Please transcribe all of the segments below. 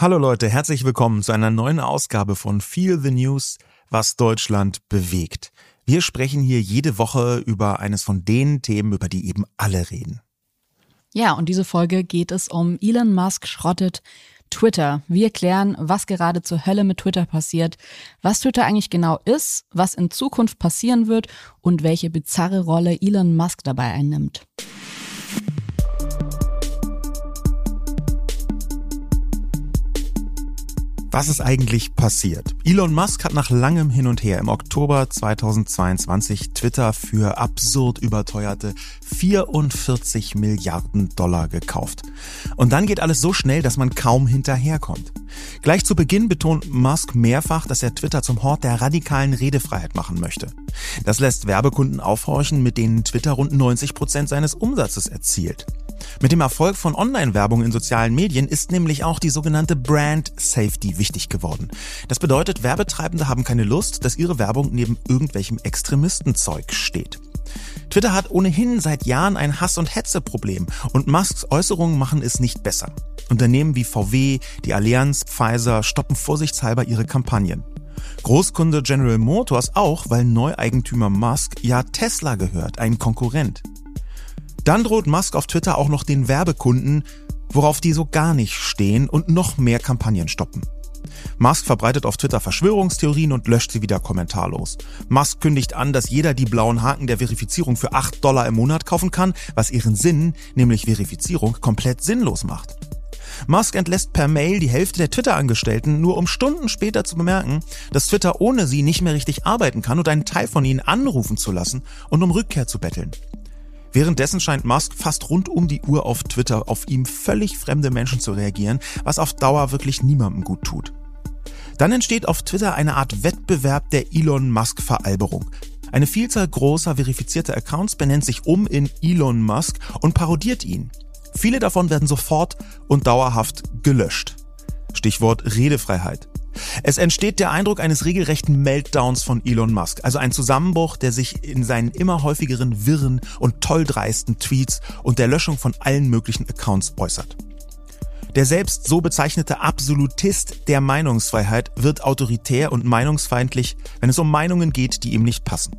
Hallo Leute, herzlich willkommen zu einer neuen Ausgabe von Feel the News, was Deutschland bewegt. Wir sprechen hier jede Woche über eines von den Themen, über die eben alle reden. Ja, und diese Folge geht es um Elon Musk schrottet Twitter. Wir klären, was gerade zur Hölle mit Twitter passiert, was Twitter eigentlich genau ist, was in Zukunft passieren wird und welche bizarre Rolle Elon Musk dabei einnimmt. Was ist eigentlich passiert? Elon Musk hat nach langem Hin und Her im Oktober 2022 Twitter für absurd überteuerte 44 Milliarden Dollar gekauft. Und dann geht alles so schnell, dass man kaum hinterherkommt. Gleich zu Beginn betont Musk mehrfach, dass er Twitter zum Hort der radikalen Redefreiheit machen möchte. Das lässt Werbekunden aufhorchen, mit denen Twitter rund 90 Prozent seines Umsatzes erzielt. Mit dem Erfolg von Online-Werbung in sozialen Medien ist nämlich auch die sogenannte Brand Safety wichtig geworden. Das bedeutet, Werbetreibende haben keine Lust, dass ihre Werbung neben irgendwelchem Extremistenzeug steht. Twitter hat ohnehin seit Jahren ein Hass- und Hetze-Problem und Musks Äußerungen machen es nicht besser. Unternehmen wie VW, die Allianz, Pfizer stoppen vorsichtshalber ihre Kampagnen. Großkunde General Motors auch, weil Neueigentümer Musk ja Tesla gehört, ein Konkurrent. Dann droht Musk auf Twitter auch noch den Werbekunden, worauf die so gar nicht stehen und noch mehr Kampagnen stoppen. Musk verbreitet auf Twitter Verschwörungstheorien und löscht sie wieder kommentarlos. Musk kündigt an, dass jeder die blauen Haken der Verifizierung für 8 Dollar im Monat kaufen kann, was ihren Sinn, nämlich Verifizierung, komplett sinnlos macht. Musk entlässt per Mail die Hälfte der Twitter-Angestellten, nur um Stunden später zu bemerken, dass Twitter ohne sie nicht mehr richtig arbeiten kann und einen Teil von ihnen anrufen zu lassen und um Rückkehr zu betteln. Währenddessen scheint Musk fast rund um die Uhr auf Twitter auf ihm völlig fremde Menschen zu reagieren, was auf Dauer wirklich niemandem gut tut. Dann entsteht auf Twitter eine Art Wettbewerb der Elon Musk Veralberung. Eine Vielzahl großer verifizierter Accounts benennt sich um in Elon Musk und parodiert ihn. Viele davon werden sofort und dauerhaft gelöscht. Stichwort Redefreiheit. Es entsteht der Eindruck eines regelrechten Meltdowns von Elon Musk, also ein Zusammenbruch, der sich in seinen immer häufigeren wirren und tolldreisten Tweets und der Löschung von allen möglichen Accounts äußert. Der selbst so bezeichnete Absolutist der Meinungsfreiheit wird autoritär und meinungsfeindlich, wenn es um Meinungen geht, die ihm nicht passen.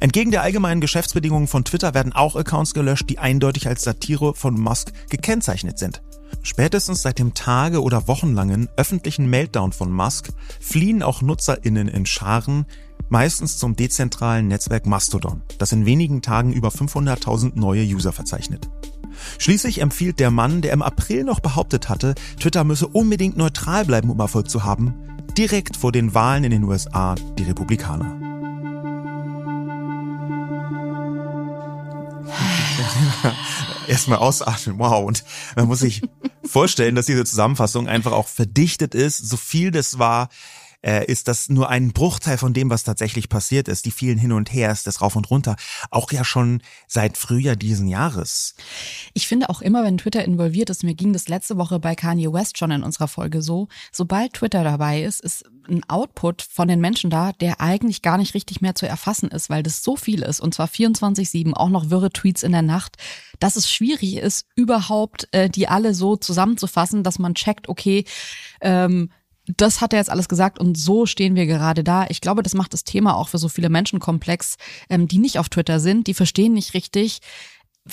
Entgegen der allgemeinen Geschäftsbedingungen von Twitter werden auch Accounts gelöscht, die eindeutig als Satire von Musk gekennzeichnet sind. Spätestens seit dem Tage- oder wochenlangen öffentlichen Meltdown von Musk fliehen auch NutzerInnen in Scharen, meistens zum dezentralen Netzwerk Mastodon, das in wenigen Tagen über 500.000 neue User verzeichnet. Schließlich empfiehlt der Mann, der im April noch behauptet hatte, Twitter müsse unbedingt neutral bleiben, um Erfolg zu haben, direkt vor den Wahlen in den USA die Republikaner. Erstmal ausatmen, wow. Und man muss sich vorstellen, dass diese Zusammenfassung einfach auch verdichtet ist, so viel das war, äh, ist das nur ein Bruchteil von dem, was tatsächlich passiert ist. Die vielen Hin und Hers, das Rauf und Runter, auch ja schon seit Frühjahr diesen Jahres. Ich finde auch immer, wenn Twitter involviert ist, mir ging das letzte Woche bei Kanye West schon in unserer Folge so, sobald Twitter dabei ist, ist ein Output von den Menschen da, der eigentlich gar nicht richtig mehr zu erfassen ist, weil das so viel ist und zwar 24-7, auch noch wirre Tweets in der Nacht, dass es schwierig ist, überhaupt äh, die alle so zusammenzufassen, dass man checkt, okay, ähm, das hat er jetzt alles gesagt und so stehen wir gerade da. Ich glaube, das macht das Thema auch für so viele Menschen komplex, ähm, die nicht auf Twitter sind, die verstehen nicht richtig,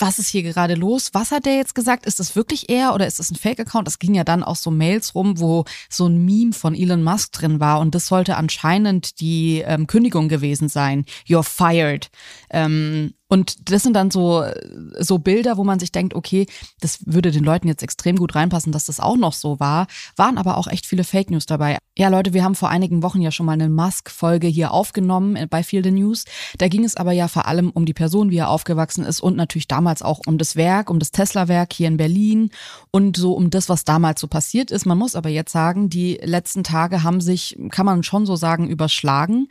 was ist hier gerade los? Was hat der jetzt gesagt? Ist das wirklich er oder ist das ein Fake-Account? Es ging ja dann auch so Mails rum, wo so ein Meme von Elon Musk drin war und das sollte anscheinend die ähm, Kündigung gewesen sein. You're fired. Ähm, und das sind dann so, so Bilder, wo man sich denkt, okay, das würde den Leuten jetzt extrem gut reinpassen, dass das auch noch so war. Waren aber auch echt viele Fake News dabei. Ja, Leute, wir haben vor einigen Wochen ja schon mal eine Musk-Folge hier aufgenommen bei Feel the News. Da ging es aber ja vor allem um die Person, wie er aufgewachsen ist und natürlich damals auch um das Werk, um das Tesla-Werk hier in Berlin und so um das, was damals so passiert ist. Man muss aber jetzt sagen, die letzten Tage haben sich, kann man schon so sagen, überschlagen.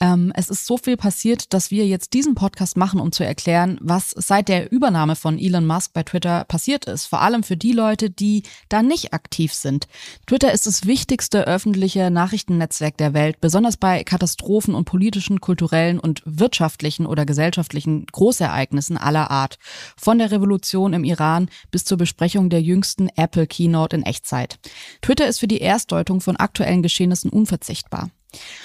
Ähm, es ist so viel passiert, dass wir jetzt diesen Podcast machen, um zu erklären, was seit der Übernahme von Elon Musk bei Twitter passiert ist. Vor allem für die Leute, die da nicht aktiv sind. Twitter ist das wichtigste öffentliche Nachrichtennetzwerk der Welt, besonders bei Katastrophen und politischen, kulturellen und wirtschaftlichen oder gesellschaftlichen Großereignissen aller Art. Von der Revolution im Iran bis zur Besprechung der jüngsten Apple Keynote in Echtzeit. Twitter ist für die Erstdeutung von aktuellen Geschehnissen unverzichtbar.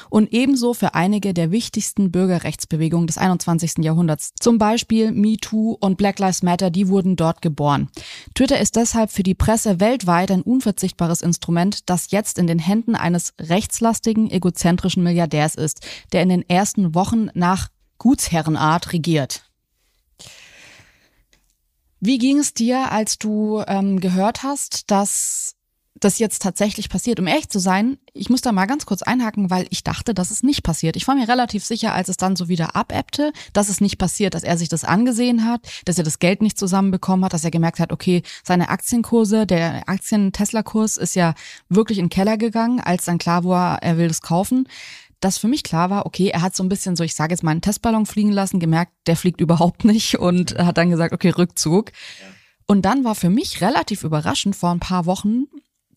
Und ebenso für einige der wichtigsten Bürgerrechtsbewegungen des 21. Jahrhunderts. Zum Beispiel MeToo und Black Lives Matter, die wurden dort geboren. Twitter ist deshalb für die Presse weltweit ein unverzichtbares Instrument, das jetzt in den Händen eines rechtslastigen, egozentrischen Milliardärs ist, der in den ersten Wochen nach Gutsherrenart regiert. Wie ging es dir, als du ähm, gehört hast, dass das jetzt tatsächlich passiert? Um ehrlich zu sein, ich muss da mal ganz kurz einhaken, weil ich dachte, dass es nicht passiert. Ich war mir relativ sicher, als es dann so wieder abebbte, dass es nicht passiert, dass er sich das angesehen hat, dass er das Geld nicht zusammenbekommen hat, dass er gemerkt hat, okay, seine Aktienkurse, der Aktien-Tesla-Kurs ist ja wirklich in den Keller gegangen, als dann klar war, er will das kaufen dass für mich klar war, okay, er hat so ein bisschen so, ich sage jetzt mal, einen Testballon fliegen lassen, gemerkt, der fliegt überhaupt nicht und hat dann gesagt, okay, Rückzug. Und dann war für mich relativ überraschend vor ein paar Wochen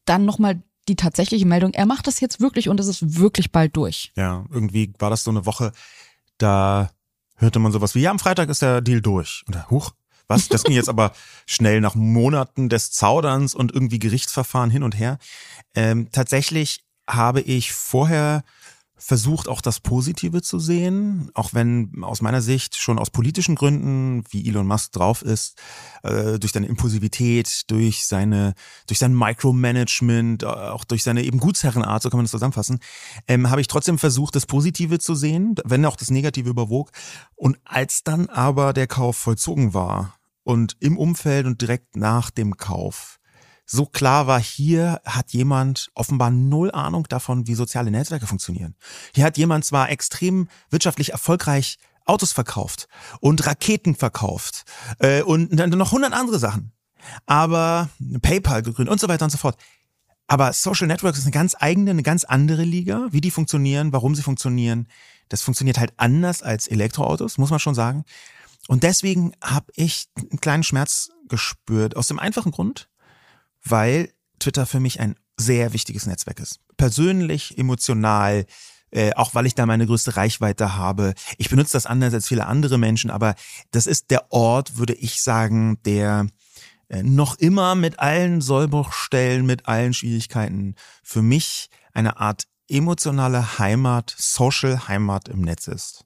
dann nochmal die tatsächliche Meldung, er macht das jetzt wirklich und es ist wirklich bald durch. Ja, irgendwie war das so eine Woche, da hörte man sowas wie, ja, am Freitag ist der Deal durch. Und huch, was? Das ging jetzt aber schnell nach Monaten des Zauderns und irgendwie Gerichtsverfahren hin und her. Ähm, tatsächlich habe ich vorher versucht auch das Positive zu sehen, auch wenn aus meiner Sicht schon aus politischen Gründen, wie Elon Musk drauf ist, äh, durch seine Impulsivität, durch seine, durch sein Micromanagement, äh, auch durch seine eben Gutsherrenart, so kann man das zusammenfassen, ähm, habe ich trotzdem versucht, das Positive zu sehen, wenn auch das Negative überwog. Und als dann aber der Kauf vollzogen war und im Umfeld und direkt nach dem Kauf, so klar war, hier hat jemand offenbar null Ahnung davon, wie soziale Netzwerke funktionieren. Hier hat jemand zwar extrem wirtschaftlich erfolgreich Autos verkauft und Raketen verkauft äh, und dann noch hundert andere Sachen, aber PayPal gegründet und so weiter und so fort. Aber Social Networks ist eine ganz eigene, eine ganz andere Liga. Wie die funktionieren, warum sie funktionieren, das funktioniert halt anders als Elektroautos, muss man schon sagen. Und deswegen habe ich einen kleinen Schmerz gespürt. Aus dem einfachen Grund, weil Twitter für mich ein sehr wichtiges Netzwerk ist. Persönlich, emotional, äh, auch weil ich da meine größte Reichweite habe. Ich benutze das anders als viele andere Menschen, aber das ist der Ort, würde ich sagen, der äh, noch immer mit allen Sollbruchstellen, mit allen Schwierigkeiten für mich eine Art emotionale Heimat, Social Heimat im Netz ist.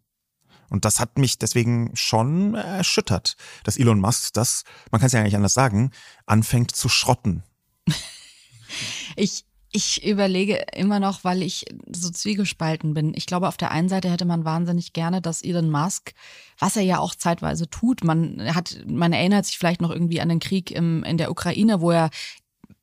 Und das hat mich deswegen schon erschüttert, dass Elon Musk das, man kann es ja eigentlich anders sagen, anfängt zu schrotten. ich, ich überlege immer noch, weil ich so zwiegespalten bin. Ich glaube, auf der einen Seite hätte man wahnsinnig gerne, dass Elon Musk, was er ja auch zeitweise tut, man hat, man erinnert sich vielleicht noch irgendwie an den Krieg im, in der Ukraine, wo er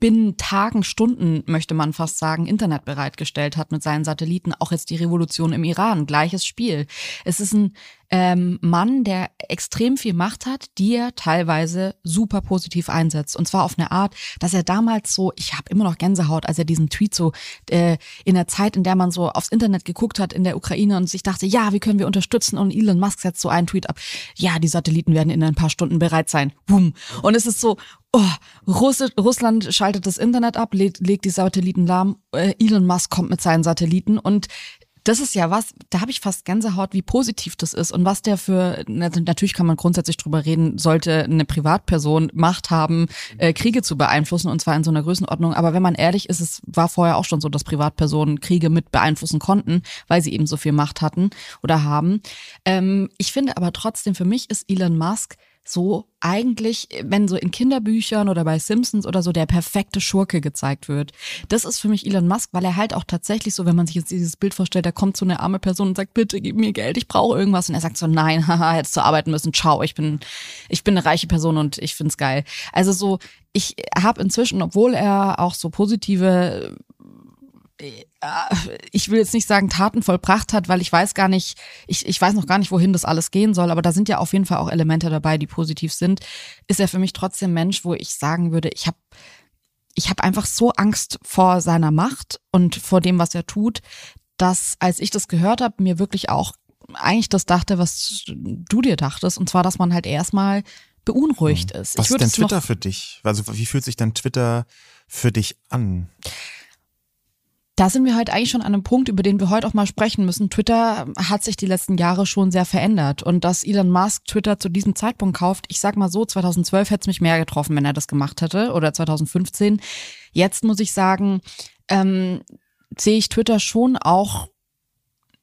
binnen Tagen, Stunden, möchte man fast sagen, Internet bereitgestellt hat mit seinen Satelliten. Auch jetzt die Revolution im Iran, gleiches Spiel. Es ist ein ähm, Mann, der extrem viel Macht hat, die er teilweise super positiv einsetzt. Und zwar auf eine Art, dass er damals so, ich habe immer noch Gänsehaut, als er diesen Tweet so äh, in der Zeit, in der man so aufs Internet geguckt hat in der Ukraine und sich dachte, ja, wie können wir unterstützen? Und Elon Musk setzt so einen Tweet ab, ja, die Satelliten werden in ein paar Stunden bereit sein. Boom. Und es ist so, oh, Russ Russland schaltet das Internet ab, legt, legt die Satelliten lahm, äh, Elon Musk kommt mit seinen Satelliten und das ist ja was, da habe ich fast Gänsehaut, wie positiv das ist und was der für, natürlich kann man grundsätzlich drüber reden, sollte eine Privatperson Macht haben, äh, Kriege zu beeinflussen und zwar in so einer Größenordnung. Aber wenn man ehrlich ist, es war vorher auch schon so, dass Privatpersonen Kriege mit beeinflussen konnten, weil sie eben so viel Macht hatten oder haben. Ähm, ich finde aber trotzdem, für mich ist Elon Musk so eigentlich, wenn so in Kinderbüchern oder bei Simpsons oder so der perfekte Schurke gezeigt wird. Das ist für mich Elon Musk, weil er halt auch tatsächlich so, wenn man sich jetzt dieses Bild vorstellt, da kommt so eine arme Person und sagt, bitte gib mir Geld, ich brauche irgendwas. Und er sagt so, nein, haha, hättest du arbeiten müssen, ciao, ich bin, ich bin eine reiche Person und ich find's geil. Also so, ich habe inzwischen, obwohl er auch so positive ich will jetzt nicht sagen Taten vollbracht hat, weil ich weiß gar nicht, ich, ich weiß noch gar nicht, wohin das alles gehen soll, aber da sind ja auf jeden Fall auch Elemente dabei, die positiv sind, ist er für mich trotzdem Mensch, wo ich sagen würde, ich habe ich hab einfach so Angst vor seiner Macht und vor dem, was er tut, dass als ich das gehört habe, mir wirklich auch eigentlich das dachte, was du dir dachtest, und zwar, dass man halt erstmal beunruhigt hm. ist. Was ist denn Twitter für dich? Also wie fühlt sich denn Twitter für dich an? Da sind wir halt eigentlich schon an einem Punkt, über den wir heute auch mal sprechen müssen. Twitter hat sich die letzten Jahre schon sehr verändert. Und dass Elon Musk Twitter zu diesem Zeitpunkt kauft, ich sag mal so, 2012 hätte es mich mehr getroffen, wenn er das gemacht hätte oder 2015. Jetzt muss ich sagen, ähm, sehe ich Twitter schon auch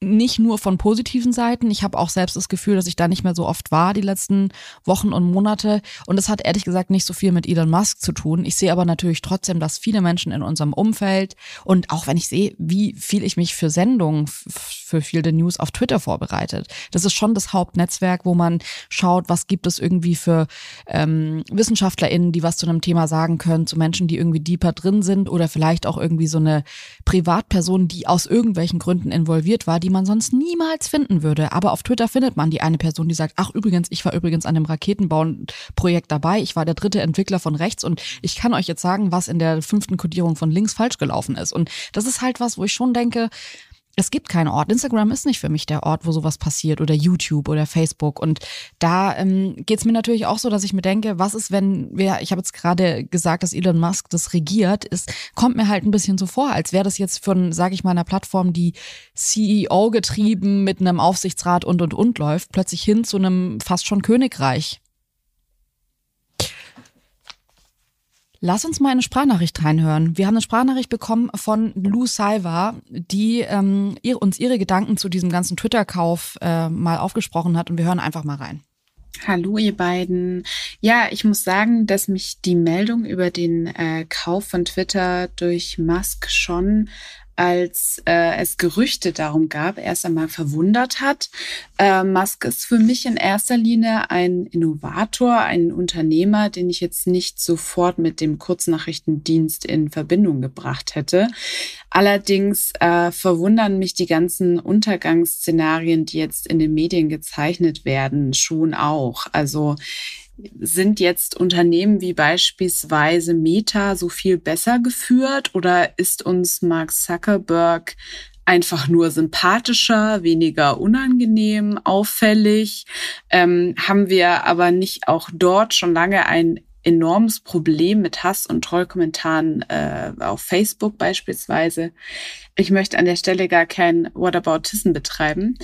nicht nur von positiven Seiten. Ich habe auch selbst das Gefühl, dass ich da nicht mehr so oft war die letzten Wochen und Monate. Und es hat ehrlich gesagt nicht so viel mit Elon Musk zu tun. Ich sehe aber natürlich trotzdem, dass viele Menschen in unserem Umfeld und auch wenn ich sehe, wie viel ich mich für Sendungen für viele News auf Twitter vorbereitet. Das ist schon das Hauptnetzwerk, wo man schaut, was gibt es irgendwie für ähm, WissenschaftlerInnen, die was zu einem Thema sagen können, zu Menschen, die irgendwie deeper drin sind oder vielleicht auch irgendwie so eine Privatperson, die aus irgendwelchen Gründen involviert war, die man sonst niemals finden würde. Aber auf Twitter findet man die eine Person, die sagt, ach übrigens, ich war übrigens an dem Raketenbauen-Projekt dabei, ich war der dritte Entwickler von rechts und ich kann euch jetzt sagen, was in der fünften Kodierung von links falsch gelaufen ist. Und das ist halt was, wo ich schon denke, es gibt keinen Ort. Instagram ist nicht für mich der Ort, wo sowas passiert oder YouTube oder Facebook. Und da ähm, geht es mir natürlich auch so, dass ich mir denke, was ist, wenn wir, ich habe jetzt gerade gesagt, dass Elon Musk das regiert, es kommt mir halt ein bisschen so vor, als wäre das jetzt von, sage ich mal, einer Plattform, die CEO getrieben mit einem Aufsichtsrat und und und läuft, plötzlich hin zu einem fast schon Königreich. Lass uns mal eine Sprachnachricht reinhören. Wir haben eine Sprachnachricht bekommen von Lou Salva, die ähm, ihr, uns ihre Gedanken zu diesem ganzen Twitter-Kauf äh, mal aufgesprochen hat und wir hören einfach mal rein. Hallo ihr beiden. Ja, ich muss sagen, dass mich die Meldung über den äh, Kauf von Twitter durch Musk schon als äh, es Gerüchte darum gab, erst einmal verwundert hat. Äh, Musk ist für mich in erster Linie ein Innovator, ein Unternehmer, den ich jetzt nicht sofort mit dem Kurznachrichtendienst in Verbindung gebracht hätte. Allerdings äh, verwundern mich die ganzen Untergangsszenarien, die jetzt in den Medien gezeichnet werden, schon auch. Also sind jetzt Unternehmen wie beispielsweise Meta so viel besser geführt oder ist uns Mark Zuckerberg einfach nur sympathischer, weniger unangenehm, auffällig? Ähm, haben wir aber nicht auch dort schon lange ein enormes Problem mit Hass und Trollkommentaren äh, auf Facebook beispielsweise. Ich möchte an der Stelle gar kein Whataboutism betreiben.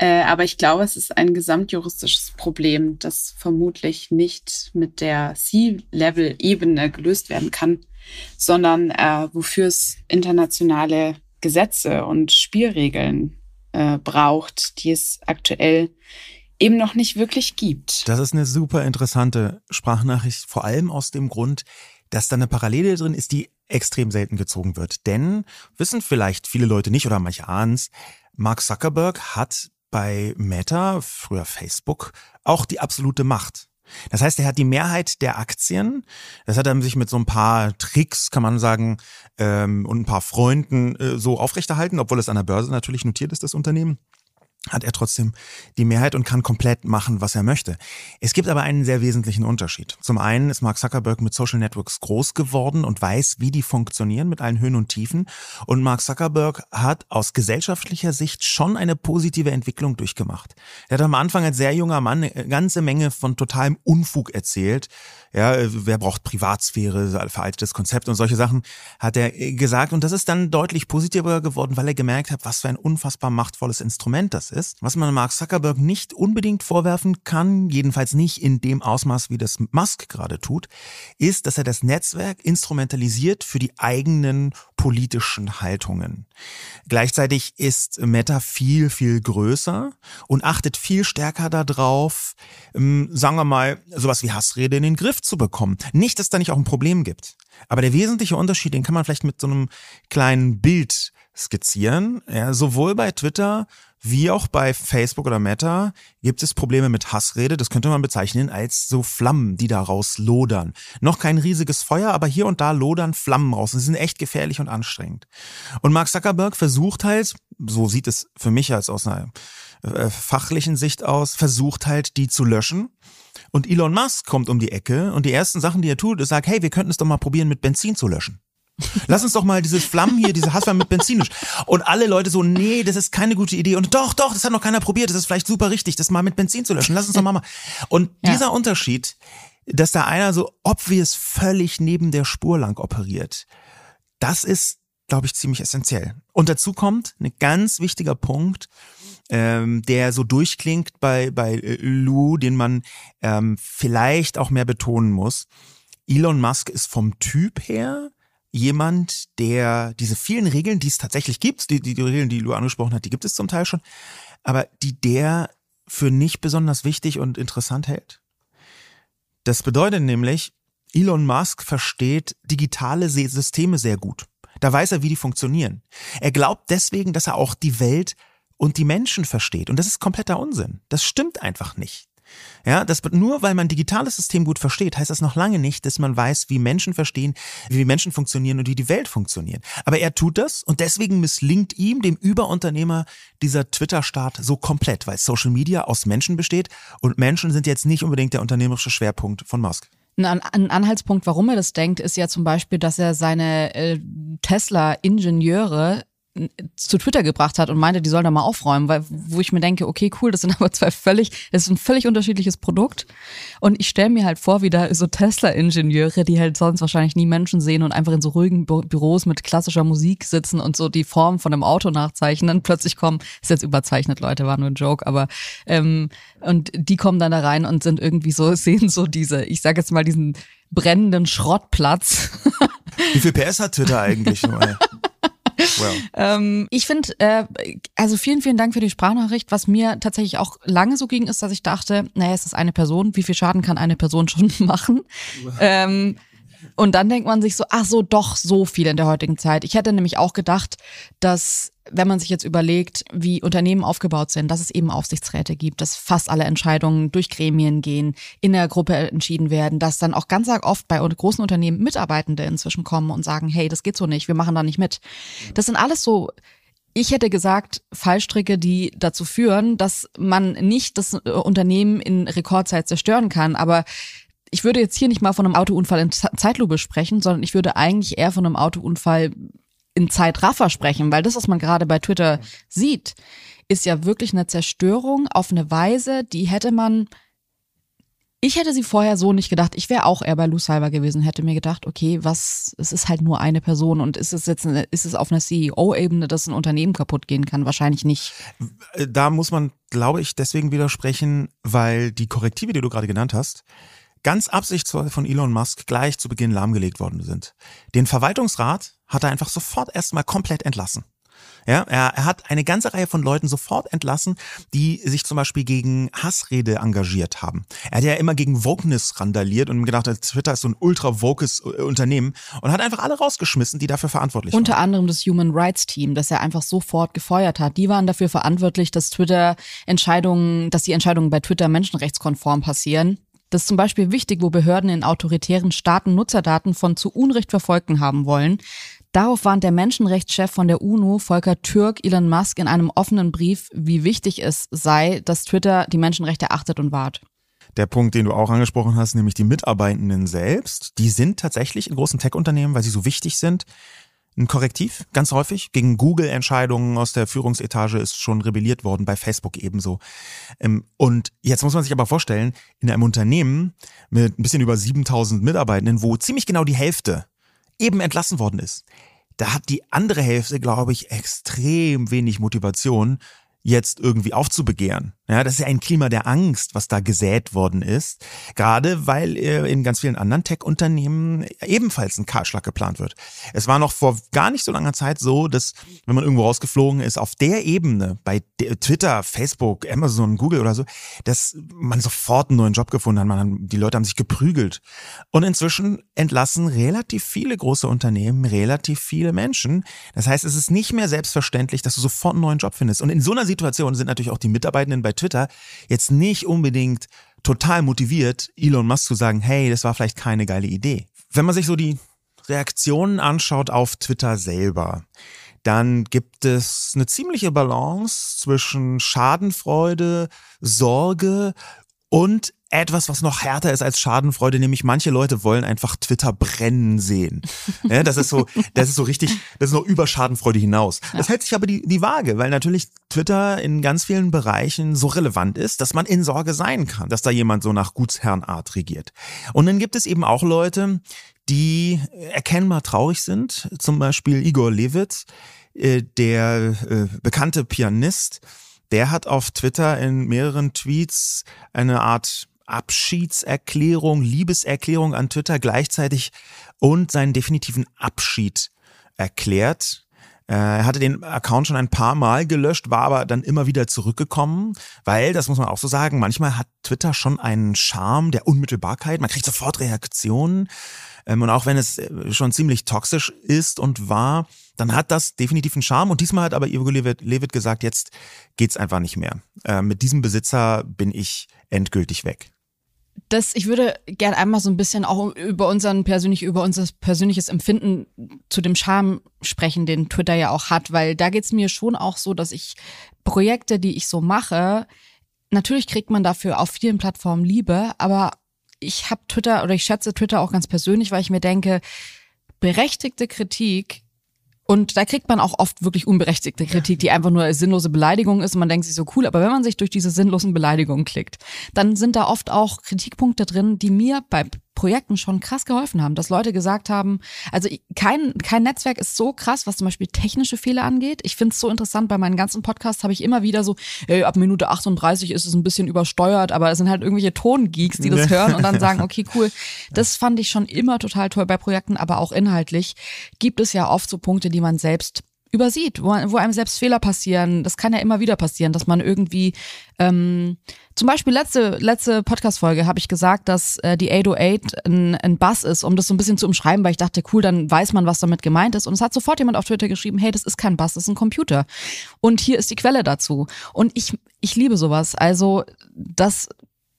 Äh, aber ich glaube, es ist ein gesamtjuristisches Problem, das vermutlich nicht mit der C-Level-Ebene gelöst werden kann, sondern äh, wofür es internationale Gesetze und Spielregeln äh, braucht, die es aktuell eben noch nicht wirklich gibt. Das ist eine super interessante Sprachnachricht, vor allem aus dem Grund, dass da eine Parallele drin ist, die extrem selten gezogen wird. Denn wissen vielleicht viele Leute nicht oder manche ahnen Mark Zuckerberg hat bei Meta, früher Facebook, auch die absolute Macht. Das heißt, er hat die Mehrheit der Aktien. Das hat er sich mit so ein paar Tricks, kann man sagen, ähm, und ein paar Freunden äh, so aufrechterhalten, obwohl es an der Börse natürlich notiert ist, das Unternehmen hat er trotzdem die Mehrheit und kann komplett machen, was er möchte. Es gibt aber einen sehr wesentlichen Unterschied. Zum einen ist Mark Zuckerberg mit Social Networks groß geworden und weiß, wie die funktionieren mit allen Höhen und Tiefen. Und Mark Zuckerberg hat aus gesellschaftlicher Sicht schon eine positive Entwicklung durchgemacht. Er hat am Anfang als sehr junger Mann eine ganze Menge von totalem Unfug erzählt. Ja, wer braucht Privatsphäre, veraltetes Konzept und solche Sachen, hat er gesagt. Und das ist dann deutlich positiver geworden, weil er gemerkt hat, was für ein unfassbar machtvolles Instrument das ist, was man Mark Zuckerberg nicht unbedingt vorwerfen kann, jedenfalls nicht in dem Ausmaß, wie das Musk gerade tut, ist, dass er das Netzwerk instrumentalisiert für die eigenen politischen Haltungen. Gleichzeitig ist Meta viel, viel größer und achtet viel stärker darauf, ähm, sagen wir mal, sowas wie Hassrede in den Griff zu bekommen. Nicht, dass da nicht auch ein Problem gibt. Aber der wesentliche Unterschied, den kann man vielleicht mit so einem kleinen Bild skizzieren. Ja, sowohl bei Twitter wie auch bei Facebook oder Meta gibt es Probleme mit Hassrede. Das könnte man bezeichnen als so Flammen, die daraus lodern. Noch kein riesiges Feuer, aber hier und da lodern Flammen raus. Sie sind echt gefährlich und anstrengend. Und Mark Zuckerberg versucht halt, so sieht es für mich als aus einer äh, fachlichen Sicht aus, versucht halt, die zu löschen. Und Elon Musk kommt um die Ecke und die ersten Sachen, die er tut, ist sagt, hey, wir könnten es doch mal probieren, mit Benzin zu löschen. Lass uns doch mal diese Flammen hier, diese Hassflammen mit Benzin löschen. Und alle Leute so, nee, das ist keine gute Idee. Und doch, doch, das hat noch keiner probiert. Das ist vielleicht super richtig, das mal mit Benzin zu löschen. Lass uns doch mal mal. Und ja. dieser Unterschied, dass da einer so obvious völlig neben der Spur lang operiert, das ist, glaube ich, ziemlich essentiell. Und dazu kommt ein ganz wichtiger Punkt, ähm, der so durchklingt bei, bei äh, Lou, den man ähm, vielleicht auch mehr betonen muss. Elon Musk ist vom Typ her jemand, der diese vielen Regeln, die es tatsächlich gibt, die, die, die Regeln, die Lou angesprochen hat, die gibt es zum Teil schon, aber die der für nicht besonders wichtig und interessant hält. Das bedeutet nämlich, Elon Musk versteht digitale Systeme sehr gut. Da weiß er, wie die funktionieren. Er glaubt deswegen, dass er auch die Welt und die Menschen versteht. Und das ist kompletter Unsinn. Das stimmt einfach nicht. Ja, das nur weil man digitales System gut versteht, heißt das noch lange nicht, dass man weiß, wie Menschen verstehen, wie Menschen funktionieren und wie die Welt funktioniert. Aber er tut das und deswegen misslingt ihm, dem Überunternehmer, dieser Twitter-Start so komplett, weil Social Media aus Menschen besteht und Menschen sind jetzt nicht unbedingt der unternehmerische Schwerpunkt von Musk. Ein, Anhaltspunkt, warum er das denkt, ist ja zum Beispiel, dass er seine äh, Tesla-Ingenieure zu Twitter gebracht hat und meinte, die sollen da mal aufräumen, weil wo ich mir denke, okay, cool, das sind aber zwei völlig, das ist ein völlig unterschiedliches Produkt und ich stelle mir halt vor, wie da so Tesla-Ingenieure, die halt sonst wahrscheinlich nie Menschen sehen und einfach in so ruhigen Bü Büros mit klassischer Musik sitzen und so die Form von einem Auto nachzeichnen, plötzlich kommen, ist jetzt überzeichnet, Leute, war nur ein Joke, aber ähm, und die kommen dann da rein und sind irgendwie so, sehen so diese, ich sage jetzt mal diesen brennenden Schrottplatz. Wie viel PS hat Twitter eigentlich? Well. Ähm, ich finde, äh, also vielen, vielen Dank für die Sprachnachricht. Was mir tatsächlich auch lange so ging, ist, dass ich dachte, naja, es ist eine Person. Wie viel Schaden kann eine Person schon machen? ähm, und dann denkt man sich so, ach so, doch so viel in der heutigen Zeit. Ich hätte nämlich auch gedacht, dass wenn man sich jetzt überlegt, wie Unternehmen aufgebaut sind, dass es eben Aufsichtsräte gibt, dass fast alle Entscheidungen durch Gremien gehen, in der Gruppe entschieden werden, dass dann auch ganz oft bei großen Unternehmen Mitarbeitende inzwischen kommen und sagen, hey, das geht so nicht, wir machen da nicht mit. Das sind alles so ich hätte gesagt, Fallstricke, die dazu führen, dass man nicht das äh, Unternehmen in Rekordzeit zerstören kann. Aber ich würde jetzt hier nicht mal von einem Autounfall in Zeitlupe sprechen, sondern ich würde eigentlich eher von einem Autounfall in Zeitraffer sprechen, weil das, was man gerade bei Twitter sieht, ist ja wirklich eine Zerstörung auf eine Weise, die hätte man ich hätte sie vorher so nicht gedacht. Ich wäre auch eher bei Lou Cyber gewesen, hätte mir gedacht, okay, was, es ist halt nur eine Person und ist es jetzt, ist es auf einer CEO-Ebene, dass ein Unternehmen kaputt gehen kann? Wahrscheinlich nicht. Da muss man, glaube ich, deswegen widersprechen, weil die Korrektive, die du gerade genannt hast, ganz absichtsvoll von Elon Musk gleich zu Beginn lahmgelegt worden sind. Den Verwaltungsrat hat er einfach sofort erstmal komplett entlassen. Ja, er, er hat eine ganze Reihe von Leuten sofort entlassen, die sich zum Beispiel gegen Hassrede engagiert haben. Er hat ja immer gegen Wokeness randaliert und gedacht, Twitter ist so ein ultra wokes äh, Unternehmen und hat einfach alle rausgeschmissen, die dafür verantwortlich Unter waren. Unter anderem das Human Rights Team, das er einfach sofort gefeuert hat. Die waren dafür verantwortlich, dass Twitter Entscheidungen, dass die Entscheidungen bei Twitter menschenrechtskonform passieren. Das ist zum Beispiel wichtig, wo Behörden in autoritären Staaten Nutzerdaten von zu Unrecht Verfolgten haben wollen. Darauf warnt der Menschenrechtschef von der UNO, Volker Türk, Elon Musk in einem offenen Brief, wie wichtig es sei, dass Twitter die Menschenrechte achtet und wahrt. Der Punkt, den du auch angesprochen hast, nämlich die Mitarbeitenden selbst, die sind tatsächlich in großen Tech-Unternehmen, weil sie so wichtig sind, ein Korrektiv, ganz häufig. Gegen Google-Entscheidungen aus der Führungsetage ist schon rebelliert worden, bei Facebook ebenso. Ähm, und jetzt muss man sich aber vorstellen, in einem Unternehmen mit ein bisschen über 7000 Mitarbeitenden, wo ziemlich genau die Hälfte eben entlassen worden ist, da hat die andere Hälfte, glaube ich, extrem wenig Motivation, jetzt irgendwie aufzubegehren. Ja, das ist ja ein Klima der Angst, was da gesät worden ist. Gerade weil äh, in ganz vielen anderen Tech-Unternehmen ebenfalls ein Kahlschlag geplant wird. Es war noch vor gar nicht so langer Zeit so, dass wenn man irgendwo rausgeflogen ist, auf der Ebene, bei Twitter, Facebook, Amazon, Google oder so, dass man sofort einen neuen Job gefunden hat. Man, die Leute haben sich geprügelt. Und inzwischen entlassen relativ viele große Unternehmen relativ viele Menschen. Das heißt, es ist nicht mehr selbstverständlich, dass du sofort einen neuen Job findest. Und in so einer Situation sind natürlich auch die Mitarbeitenden bei Twitter jetzt nicht unbedingt total motiviert, Elon Musk zu sagen, hey, das war vielleicht keine geile Idee. Wenn man sich so die Reaktionen anschaut auf Twitter selber, dann gibt es eine ziemliche Balance zwischen Schadenfreude, Sorge und etwas, was noch härter ist als Schadenfreude, nämlich manche Leute wollen einfach Twitter brennen sehen. Ja, das ist so, das ist so richtig, das ist noch über Schadenfreude hinaus. Das hält sich aber die, die Waage, weil natürlich Twitter in ganz vielen Bereichen so relevant ist, dass man in Sorge sein kann, dass da jemand so nach Gutsherrenart regiert. Und dann gibt es eben auch Leute, die erkennbar traurig sind, zum Beispiel Igor Levit, äh, der äh, bekannte Pianist, der hat auf Twitter in mehreren Tweets eine Art Abschiedserklärung, Liebeserklärung an Twitter gleichzeitig und seinen definitiven Abschied erklärt. Äh, er hatte den Account schon ein paar Mal gelöscht, war aber dann immer wieder zurückgekommen, weil, das muss man auch so sagen, manchmal hat Twitter schon einen Charme der Unmittelbarkeit. Man kriegt sofort Reaktionen. Ähm, und auch wenn es äh, schon ziemlich toxisch ist und war, dann hat das definitiv einen Charme. Und diesmal hat aber Ivo Levitt gesagt, jetzt geht's einfach nicht mehr. Äh, mit diesem Besitzer bin ich endgültig weg das, ich würde gern einmal so ein bisschen auch über unseren persönlich, über unser persönliches Empfinden zu dem Charme sprechen, den Twitter ja auch hat, weil da geht's mir schon auch so, dass ich Projekte, die ich so mache, natürlich kriegt man dafür auf vielen Plattformen Liebe, aber ich habe Twitter oder ich schätze Twitter auch ganz persönlich, weil ich mir denke, berechtigte Kritik und da kriegt man auch oft wirklich unberechtigte Kritik, die einfach nur sinnlose Beleidigung ist. Und man denkt sich so cool, aber wenn man sich durch diese sinnlosen Beleidigungen klickt, dann sind da oft auch Kritikpunkte drin, die mir bei Projekten schon krass geholfen haben, dass Leute gesagt haben, also kein, kein Netzwerk ist so krass, was zum Beispiel technische Fehler angeht. Ich finde es so interessant, bei meinen ganzen Podcasts habe ich immer wieder so, ey, ab Minute 38 ist es ein bisschen übersteuert, aber es sind halt irgendwelche Tongeeks, die das hören und dann sagen, okay, cool. Das fand ich schon immer total toll bei Projekten, aber auch inhaltlich gibt es ja oft so Punkte, die man selbst übersieht, wo, wo einem selbst Fehler passieren. Das kann ja immer wieder passieren, dass man irgendwie ähm, zum Beispiel letzte letzte Podcast-Folge habe ich gesagt, dass äh, die 808 ein, ein Bass ist, um das so ein bisschen zu umschreiben, weil ich dachte, cool, dann weiß man, was damit gemeint ist. Und es hat sofort jemand auf Twitter geschrieben, hey, das ist kein Bass, das ist ein Computer. Und hier ist die Quelle dazu. Und ich, ich liebe sowas. Also, dass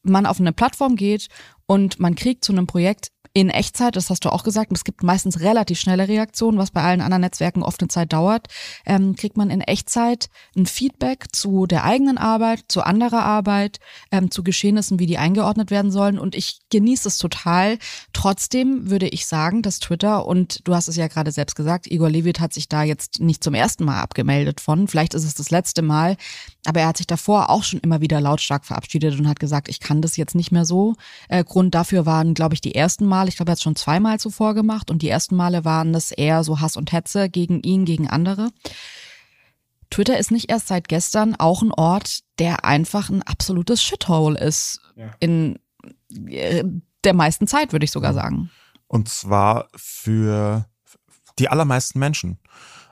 man auf eine Plattform geht und man kriegt zu einem Projekt in Echtzeit, das hast du auch gesagt, es gibt meistens relativ schnelle Reaktionen, was bei allen anderen Netzwerken oft eine Zeit dauert, ähm, kriegt man in Echtzeit ein Feedback zu der eigenen Arbeit, zu anderer Arbeit, ähm, zu Geschehnissen, wie die eingeordnet werden sollen. Und ich genieße es total. Trotzdem würde ich sagen, dass Twitter, und du hast es ja gerade selbst gesagt, Igor Levit hat sich da jetzt nicht zum ersten Mal abgemeldet von, vielleicht ist es das letzte Mal, aber er hat sich davor auch schon immer wieder lautstark verabschiedet und hat gesagt, ich kann das jetzt nicht mehr so. Äh, Grund dafür waren, glaube ich, die ersten Mal, ich glaube, er hat es schon zweimal zuvor gemacht und die ersten Male waren das eher so Hass und Hetze gegen ihn, gegen andere. Twitter ist nicht erst seit gestern auch ein Ort, der einfach ein absolutes Shithole ist. Ja. In äh, der meisten Zeit, würde ich sogar sagen. Und zwar für die allermeisten Menschen.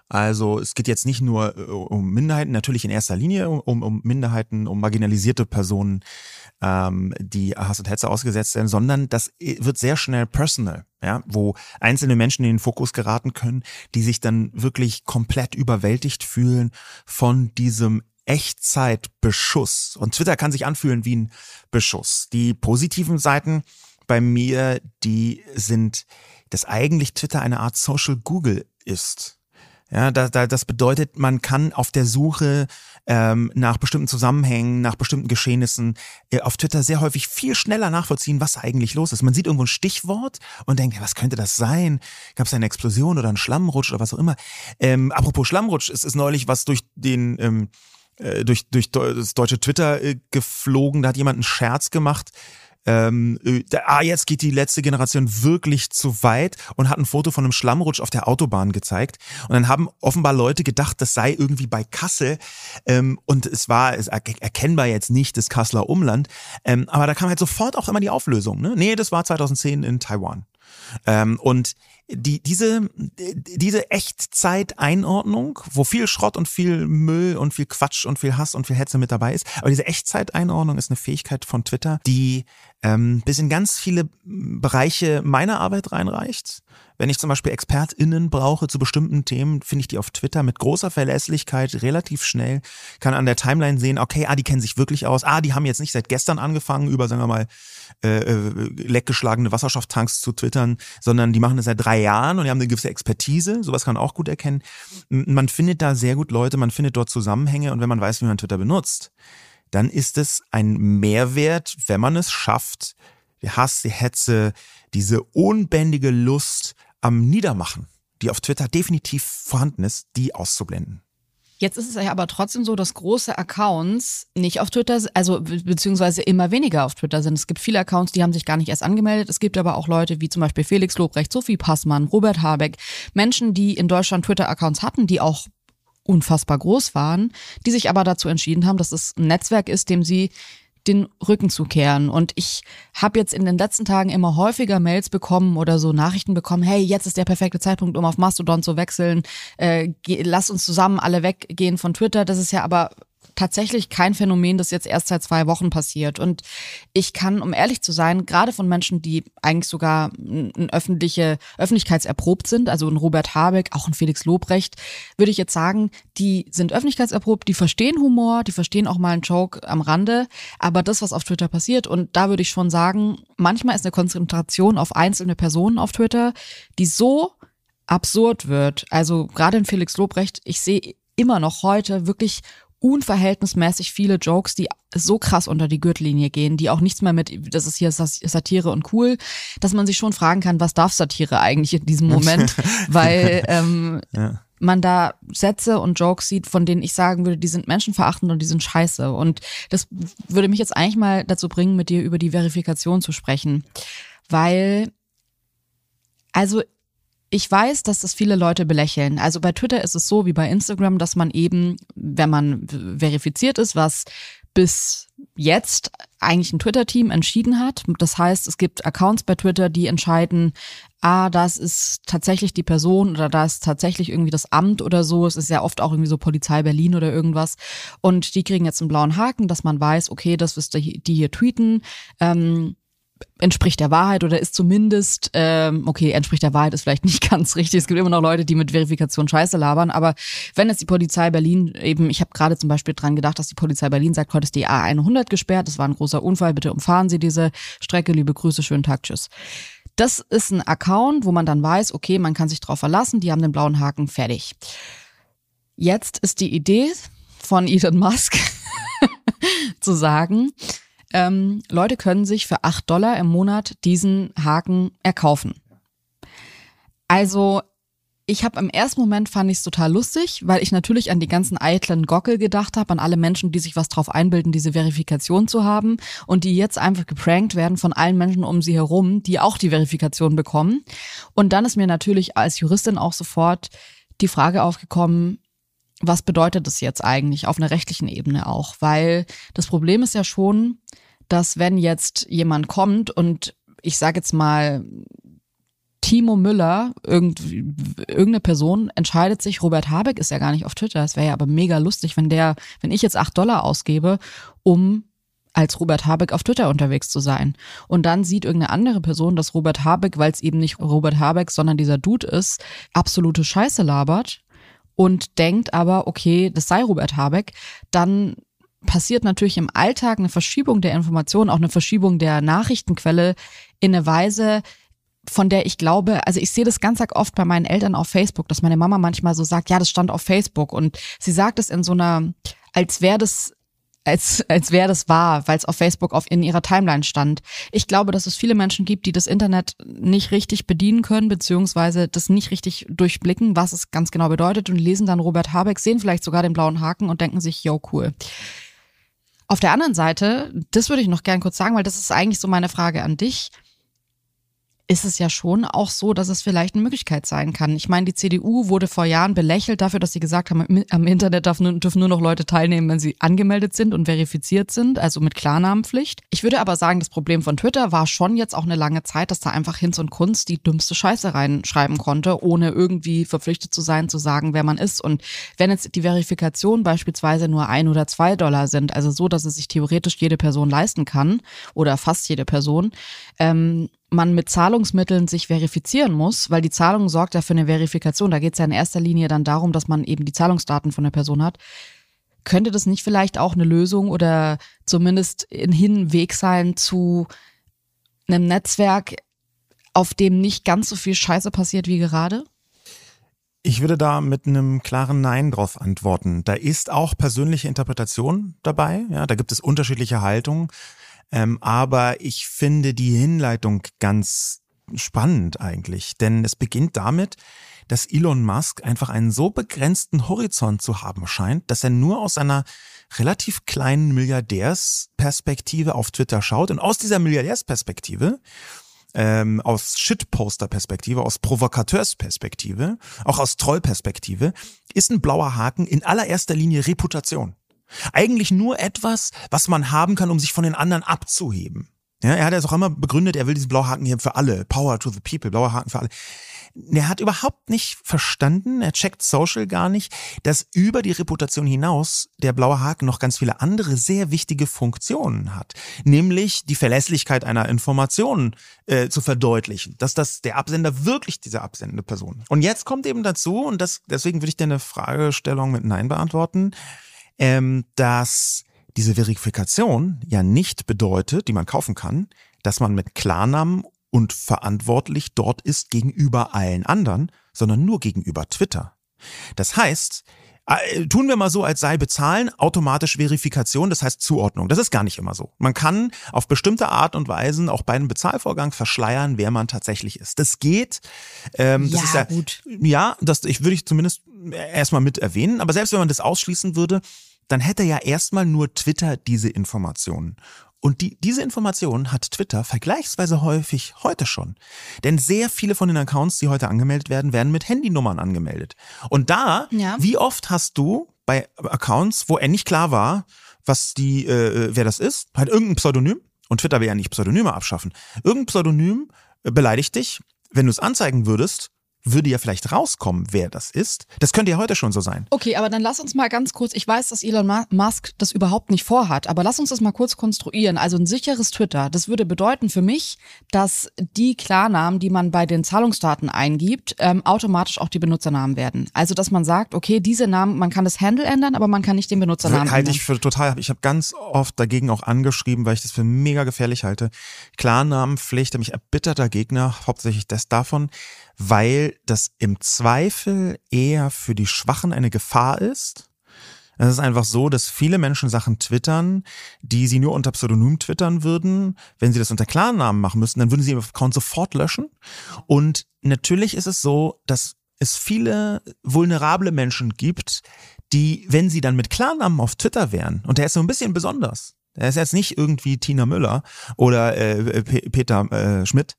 Also es geht jetzt nicht nur äh, um Minderheiten, natürlich in erster Linie um, um Minderheiten, um marginalisierte Personen, ähm, die Hass und Hetze ausgesetzt werden, sondern das wird sehr schnell personal, ja, wo einzelne Menschen in den Fokus geraten können, die sich dann wirklich komplett überwältigt fühlen von diesem Echtzeitbeschuss. Und Twitter kann sich anfühlen wie ein Beschuss. Die positiven Seiten bei mir, die sind, dass eigentlich Twitter eine Art Social Google ist. Ja, da, da, das bedeutet, man kann auf der Suche ähm, nach bestimmten Zusammenhängen, nach bestimmten Geschehnissen äh, auf Twitter sehr häufig viel schneller nachvollziehen, was eigentlich los ist. Man sieht irgendwo ein Stichwort und denkt, was könnte das sein? Gab es eine Explosion oder einen Schlammrutsch oder was auch immer? Ähm, apropos Schlammrutsch, es ist neulich was durch den ähm, äh, durch, durch das deutsche Twitter äh, geflogen. Da hat jemand einen Scherz gemacht ähm, äh, ah, jetzt geht die letzte Generation wirklich zu weit und hat ein Foto von einem Schlammrutsch auf der Autobahn gezeigt. Und dann haben offenbar Leute gedacht, das sei irgendwie bei Kassel. Ähm, und es war es erkennbar jetzt nicht das Kasseler Umland. Ähm, aber da kam halt sofort auch immer die Auflösung. Ne? Nee, das war 2010 in Taiwan. Ähm, und die, diese, diese Echtzeiteinordnung, wo viel Schrott und viel Müll und viel Quatsch und viel Hass und viel Hetze mit dabei ist, aber diese Echtzeiteinordnung ist eine Fähigkeit von Twitter, die ähm, bis in ganz viele Bereiche meiner Arbeit reinreicht. Wenn ich zum Beispiel ExpertInnen brauche zu bestimmten Themen, finde ich die auf Twitter mit großer Verlässlichkeit relativ schnell, kann an der Timeline sehen, okay, ah, die kennen sich wirklich aus, ah, die haben jetzt nicht seit gestern angefangen, über, sagen wir mal, äh, äh leckgeschlagene Wasserstofftanks zu twittern, sondern die machen das seit drei Jahren und die haben eine gewisse Expertise, sowas kann man auch gut erkennen. Man findet da sehr gut Leute, man findet dort Zusammenhänge und wenn man weiß, wie man Twitter benutzt, dann ist es ein Mehrwert, wenn man es schafft, die Hass, die Hetze, diese unbändige Lust am Niedermachen, die auf Twitter definitiv vorhanden ist, die auszublenden. Jetzt ist es ja aber trotzdem so, dass große Accounts nicht auf Twitter, also beziehungsweise immer weniger auf Twitter sind. Es gibt viele Accounts, die haben sich gar nicht erst angemeldet. Es gibt aber auch Leute wie zum Beispiel Felix Lobrecht, Sophie Passmann, Robert Habeck, Menschen, die in Deutschland Twitter-Accounts hatten, die auch unfassbar groß waren, die sich aber dazu entschieden haben, dass es ein Netzwerk ist, dem sie den Rücken zu kehren. Und ich habe jetzt in den letzten Tagen immer häufiger Mails bekommen oder so Nachrichten bekommen, hey, jetzt ist der perfekte Zeitpunkt, um auf Mastodon zu wechseln. Äh, lass uns zusammen alle weggehen von Twitter. Das ist ja aber tatsächlich kein Phänomen, das jetzt erst seit zwei Wochen passiert. Und ich kann, um ehrlich zu sein, gerade von Menschen, die eigentlich sogar ein öffentliche, öffentlichkeitserprobt sind, also ein Robert Habeck, auch ein Felix Lobrecht, würde ich jetzt sagen, die sind öffentlichkeitserprobt, die verstehen Humor, die verstehen auch mal einen Joke am Rande, aber das, was auf Twitter passiert, und da würde ich schon sagen, manchmal ist eine Konzentration auf einzelne Personen auf Twitter, die so absurd wird. Also gerade in Felix Lobrecht, ich sehe immer noch heute wirklich unverhältnismäßig viele Jokes, die so krass unter die Gürtellinie gehen, die auch nichts mehr mit, das ist hier Satire und cool, dass man sich schon fragen kann, was darf Satire eigentlich in diesem Moment, weil ähm, ja. man da Sätze und Jokes sieht, von denen ich sagen würde, die sind menschenverachtend und die sind scheiße. Und das würde mich jetzt eigentlich mal dazu bringen, mit dir über die Verifikation zu sprechen, weil also ich weiß, dass das viele Leute belächeln. Also bei Twitter ist es so wie bei Instagram, dass man eben, wenn man verifiziert ist, was bis jetzt eigentlich ein Twitter-Team entschieden hat. Das heißt, es gibt Accounts bei Twitter, die entscheiden, ah, das ist tatsächlich die Person oder da ist tatsächlich irgendwie das Amt oder so. Es ist ja oft auch irgendwie so Polizei Berlin oder irgendwas. Und die kriegen jetzt einen blauen Haken, dass man weiß, okay, das wirst du die hier tweeten. Ähm, entspricht der Wahrheit oder ist zumindest, ähm, okay, entspricht der Wahrheit ist vielleicht nicht ganz richtig. Es gibt immer noch Leute, die mit Verifikation Scheiße labern, aber wenn jetzt die Polizei Berlin eben, ich habe gerade zum Beispiel dran gedacht, dass die Polizei Berlin sagt, heute ist die A100 gesperrt, das war ein großer Unfall, bitte umfahren Sie diese Strecke, liebe Grüße, schönen Tag, tschüss. Das ist ein Account, wo man dann weiß, okay, man kann sich drauf verlassen, die haben den blauen Haken, fertig. Jetzt ist die Idee von Elon Musk zu sagen, ähm, Leute können sich für acht Dollar im Monat diesen Haken erkaufen. Also ich habe im ersten Moment fand ich es total lustig, weil ich natürlich an die ganzen eitlen Gockel gedacht habe, an alle Menschen, die sich was drauf einbilden, diese Verifikation zu haben und die jetzt einfach geprankt werden von allen Menschen um sie herum, die auch die Verifikation bekommen. Und dann ist mir natürlich als Juristin auch sofort die Frage aufgekommen, was bedeutet das jetzt eigentlich auf einer rechtlichen Ebene auch? Weil das Problem ist ja schon, dass wenn jetzt jemand kommt und ich sage jetzt mal, Timo Müller, irgend, irgendeine Person entscheidet sich, Robert Habeck ist ja gar nicht auf Twitter, es wäre ja aber mega lustig, wenn der, wenn ich jetzt acht Dollar ausgebe, um als Robert Habeck auf Twitter unterwegs zu sein. Und dann sieht irgendeine andere Person, dass Robert Habeck, weil es eben nicht Robert Habeck, sondern dieser Dude ist, absolute Scheiße labert und denkt aber, okay, das sei Robert Habeck, dann passiert natürlich im Alltag eine Verschiebung der Informationen, auch eine Verschiebung der Nachrichtenquelle in eine Weise, von der ich glaube, also ich sehe das ganz oft bei meinen Eltern auf Facebook, dass meine Mama manchmal so sagt, ja, das stand auf Facebook. Und sie sagt es in so einer, als wäre das als, als wäre das wahr, weil es auf Facebook auf in ihrer Timeline stand. Ich glaube, dass es viele Menschen gibt, die das Internet nicht richtig bedienen können, beziehungsweise das nicht richtig durchblicken, was es ganz genau bedeutet und lesen dann Robert Habeck, sehen vielleicht sogar den blauen Haken und denken sich, yo, cool. Auf der anderen Seite, das würde ich noch gern kurz sagen, weil das ist eigentlich so meine Frage an dich ist es ja schon auch so, dass es vielleicht eine Möglichkeit sein kann. Ich meine, die CDU wurde vor Jahren belächelt dafür, dass sie gesagt haben, am Internet dürfen nur noch Leute teilnehmen, wenn sie angemeldet sind und verifiziert sind, also mit Klarnamenpflicht. Ich würde aber sagen, das Problem von Twitter war schon jetzt auch eine lange Zeit, dass da einfach Hinz und Kunst die dümmste Scheiße reinschreiben konnte, ohne irgendwie verpflichtet zu sein, zu sagen, wer man ist. Und wenn jetzt die Verifikation beispielsweise nur ein oder zwei Dollar sind, also so, dass es sich theoretisch jede Person leisten kann oder fast jede Person, ähm, man mit Zahlungsmitteln sich verifizieren muss, weil die Zahlung sorgt ja für eine Verifikation. Da geht es ja in erster Linie dann darum, dass man eben die Zahlungsdaten von der Person hat. Könnte das nicht vielleicht auch eine Lösung oder zumindest ein Hinweg sein zu einem Netzwerk, auf dem nicht ganz so viel Scheiße passiert wie gerade? Ich würde da mit einem klaren Nein drauf antworten. Da ist auch persönliche Interpretation dabei. Ja, da gibt es unterschiedliche Haltungen. Ähm, aber ich finde die Hinleitung ganz spannend eigentlich, denn es beginnt damit, dass Elon Musk einfach einen so begrenzten Horizont zu haben scheint, dass er nur aus einer relativ kleinen Milliardärsperspektive auf Twitter schaut und aus dieser Milliardärsperspektive ähm, aus Shitposter-Perspektive, aus Provokateursperspektive, auch aus Trollperspektive, ist ein blauer Haken in allererster Linie Reputation. Eigentlich nur etwas, was man haben kann, um sich von den anderen abzuheben. Ja, er hat es auch immer begründet, er will diesen Blauhaken hier für alle, Power to the People, blauer Haken für alle. Er hat überhaupt nicht verstanden, er checkt Social gar nicht, dass über die Reputation hinaus der blaue Haken noch ganz viele andere sehr wichtige Funktionen hat. Nämlich die Verlässlichkeit einer Information äh, zu verdeutlichen, dass das der Absender wirklich diese absendende Person. Und jetzt kommt eben dazu, und das, deswegen würde ich deine Fragestellung mit Nein beantworten, ähm, dass diese Verifikation ja nicht bedeutet, die man kaufen kann, dass man mit Klarnamen und verantwortlich dort ist gegenüber allen anderen, sondern nur gegenüber Twitter. Das heißt, äh, tun wir mal so, als sei bezahlen automatisch Verifikation, das heißt Zuordnung. Das ist gar nicht immer so. Man kann auf bestimmte Art und Weisen auch bei einem Bezahlvorgang verschleiern, wer man tatsächlich ist. Das geht. Ähm, das ja, ist ja, gut. Ja, das ich würde ich zumindest erstmal mit erwähnen. Aber selbst wenn man das ausschließen würde, dann hätte ja erstmal nur Twitter diese Informationen. Und die, diese Informationen hat Twitter vergleichsweise häufig heute schon. Denn sehr viele von den Accounts, die heute angemeldet werden, werden mit Handynummern angemeldet. Und da, Ja. wie oft hast du bei Accounts, wo er nicht klar war, was die, äh, wer das ist, halt irgendein Pseudonym, und Twitter will ja nicht Pseudonyme abschaffen, irgendein Pseudonym äh, beleidigt dich, wenn du es anzeigen würdest, würde ja vielleicht rauskommen, wer das ist. Das könnte ja heute schon so sein. Okay, aber dann lass uns mal ganz kurz, ich weiß, dass Elon Musk das überhaupt nicht vorhat, aber lass uns das mal kurz konstruieren. Also ein sicheres Twitter, das würde bedeuten für mich, dass die Klarnamen, die man bei den Zahlungsdaten eingibt, ähm, automatisch auch die Benutzernamen werden. Also dass man sagt, okay, diese Namen, man kann das Handle ändern, aber man kann nicht den Benutzernamen Halte ändern. ich für total, ich habe ganz oft dagegen auch angeschrieben, weil ich das für mega gefährlich halte. Klarnamenpflicht, mich erbitterter Gegner, hauptsächlich das davon, weil das im Zweifel eher für die Schwachen eine Gefahr ist. Es ist einfach so, dass viele Menschen Sachen twittern, die sie nur unter Pseudonym twittern würden. Wenn sie das unter Klarnamen machen müssten, dann würden sie ihren Account sofort löschen. Und natürlich ist es so, dass es viele vulnerable Menschen gibt, die, wenn sie dann mit Klarnamen auf Twitter wären, und der ist so ein bisschen besonders, der ist jetzt nicht irgendwie Tina Müller oder äh, Peter äh, Schmidt,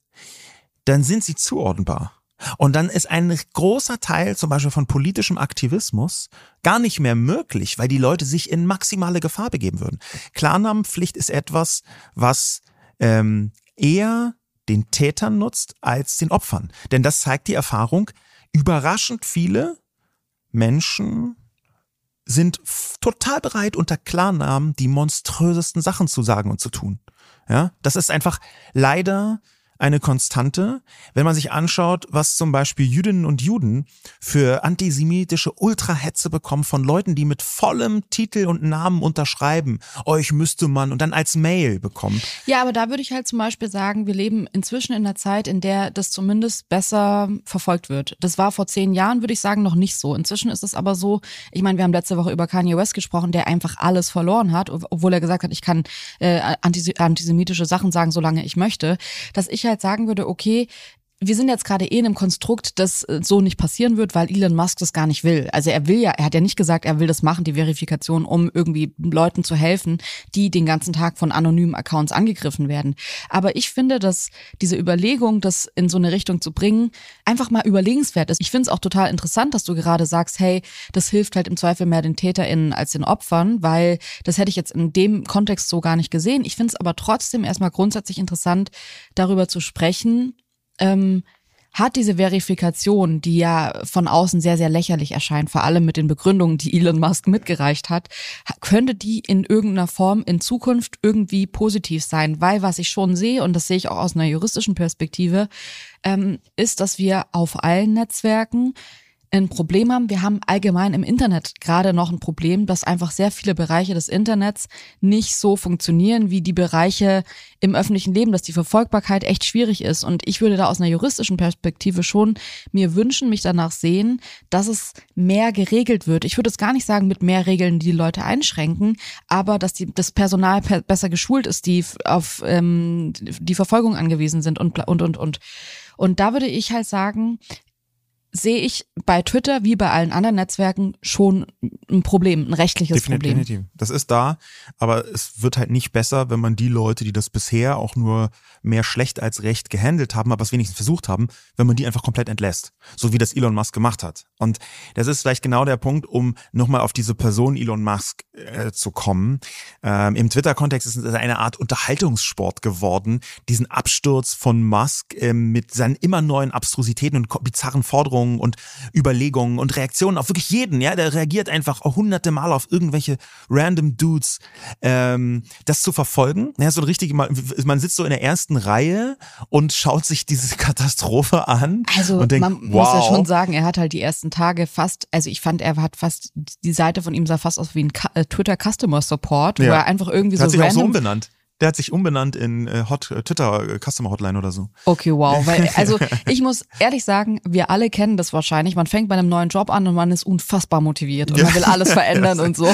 dann sind sie zuordnenbar. Und dann ist ein großer Teil zum Beispiel von politischem Aktivismus gar nicht mehr möglich, weil die Leute sich in maximale Gefahr begeben würden. Klarnamenpflicht ist etwas, was ähm, eher den Tätern nutzt als den Opfern. Denn das zeigt die Erfahrung, überraschend viele Menschen sind total bereit, unter Klarnamen die monströsesten Sachen zu sagen und zu tun. Ja, das ist einfach leider eine Konstante, wenn man sich anschaut, was zum Beispiel Jüdinnen und Juden für antisemitische Ultrahetze bekommen von Leuten, die mit vollem Titel und Namen unterschreiben. Euch müsste man und dann als Mail bekommen. Ja, aber da würde ich halt zum Beispiel sagen, wir leben inzwischen in einer Zeit, in der das zumindest besser verfolgt wird. Das war vor zehn Jahren, würde ich sagen, noch nicht so. Inzwischen ist es aber so, ich meine, wir haben letzte Woche über Kanye West gesprochen, der einfach alles verloren hat, obwohl er gesagt hat, ich kann äh, antis antisemitische Sachen sagen, solange ich möchte, dass ich halt sagen würde, okay, wir sind jetzt gerade eh in einem Konstrukt, das äh, so nicht passieren wird, weil Elon Musk das gar nicht will. Also er will ja, er hat ja nicht gesagt, er will das machen, die Verifikation, um irgendwie Leuten zu helfen, die den ganzen Tag von anonymen Accounts angegriffen werden. Aber ich finde, dass diese Überlegung, das in so eine Richtung zu bringen, einfach mal überlegenswert ist. Ich finde es auch total interessant, dass du gerade sagst, hey, das hilft halt im Zweifel mehr den TäterInnen als den Opfern, weil das hätte ich jetzt in dem Kontext so gar nicht gesehen. Ich finde es aber trotzdem erstmal grundsätzlich interessant, darüber zu sprechen, ähm, hat diese Verifikation, die ja von außen sehr, sehr lächerlich erscheint, vor allem mit den Begründungen, die Elon Musk mitgereicht hat, ha- könnte die in irgendeiner Form in Zukunft irgendwie positiv sein? Weil was ich schon sehe, und das sehe ich auch aus einer juristischen Perspektive, ähm, ist, dass wir auf allen Netzwerken ein Problem haben. Wir haben allgemein im Internet gerade noch ein Problem, dass einfach sehr viele Bereiche des Internets nicht so funktionieren wie die Bereiche im öffentlichen Leben, dass die Verfolgbarkeit echt schwierig ist. Und ich würde da aus einer juristischen Perspektive schon mir wünschen, mich danach sehen, dass es mehr geregelt wird. Ich würde es gar nicht sagen mit mehr Regeln, die die Leute einschränken, aber dass die, das Personal besser geschult ist, die auf ähm, die Verfolgung angewiesen sind und und und und. Und da würde ich halt sagen, sehe ich bei Twitter wie bei allen anderen Netzwerken schon ein Problem, ein rechtliches definitiv, Problem. Definitiv. Das ist da, aber es wird halt nicht besser, wenn man die Leute, die das bisher auch nur mehr schlecht als recht gehandelt haben, aber es wenigstens versucht haben, wenn man die einfach komplett entlässt. So wie das Elon Musk gemacht hat. Und das ist vielleicht genau der Punkt, um nochmal auf diese Person Elon Musk äh, zu kommen. Ähm, Im Twitter-Kontext ist es eine Art Unterhaltungssport geworden, diesen Absturz von Musk äh, mit seinen immer neuen Abstrusitäten und bizarren Forderungen Forderungen und Überlegungen und Reaktionen auf wirklich jeden. Ja, der reagiert einfach hunderte Mal auf irgendwelche random Dudes. Ähm, das zu verfolgen, ja, so richtig, man, sitzt so in der ersten Reihe und schaut sich diese Katastrophe an. Also und denkt, man wow. muss ja schon sagen, er hat halt die ersten Tage fast, also ich fand, er hat fast, die Seite von ihm sah fast aus wie ein äh, Twitter Customer Support, ja. wo er einfach irgendwie der so hat sich random auch so umbenannt. Der hat sich umbenannt in äh, Hot äh, Twitter äh, Customer Hotline oder so. Okay, wow. Weil, also ich muss ehrlich sagen, wir alle kennen das wahrscheinlich. Man fängt bei einem neuen Job an und man ist unfassbar motiviert und Ja. man will alles verändern Ja. und so.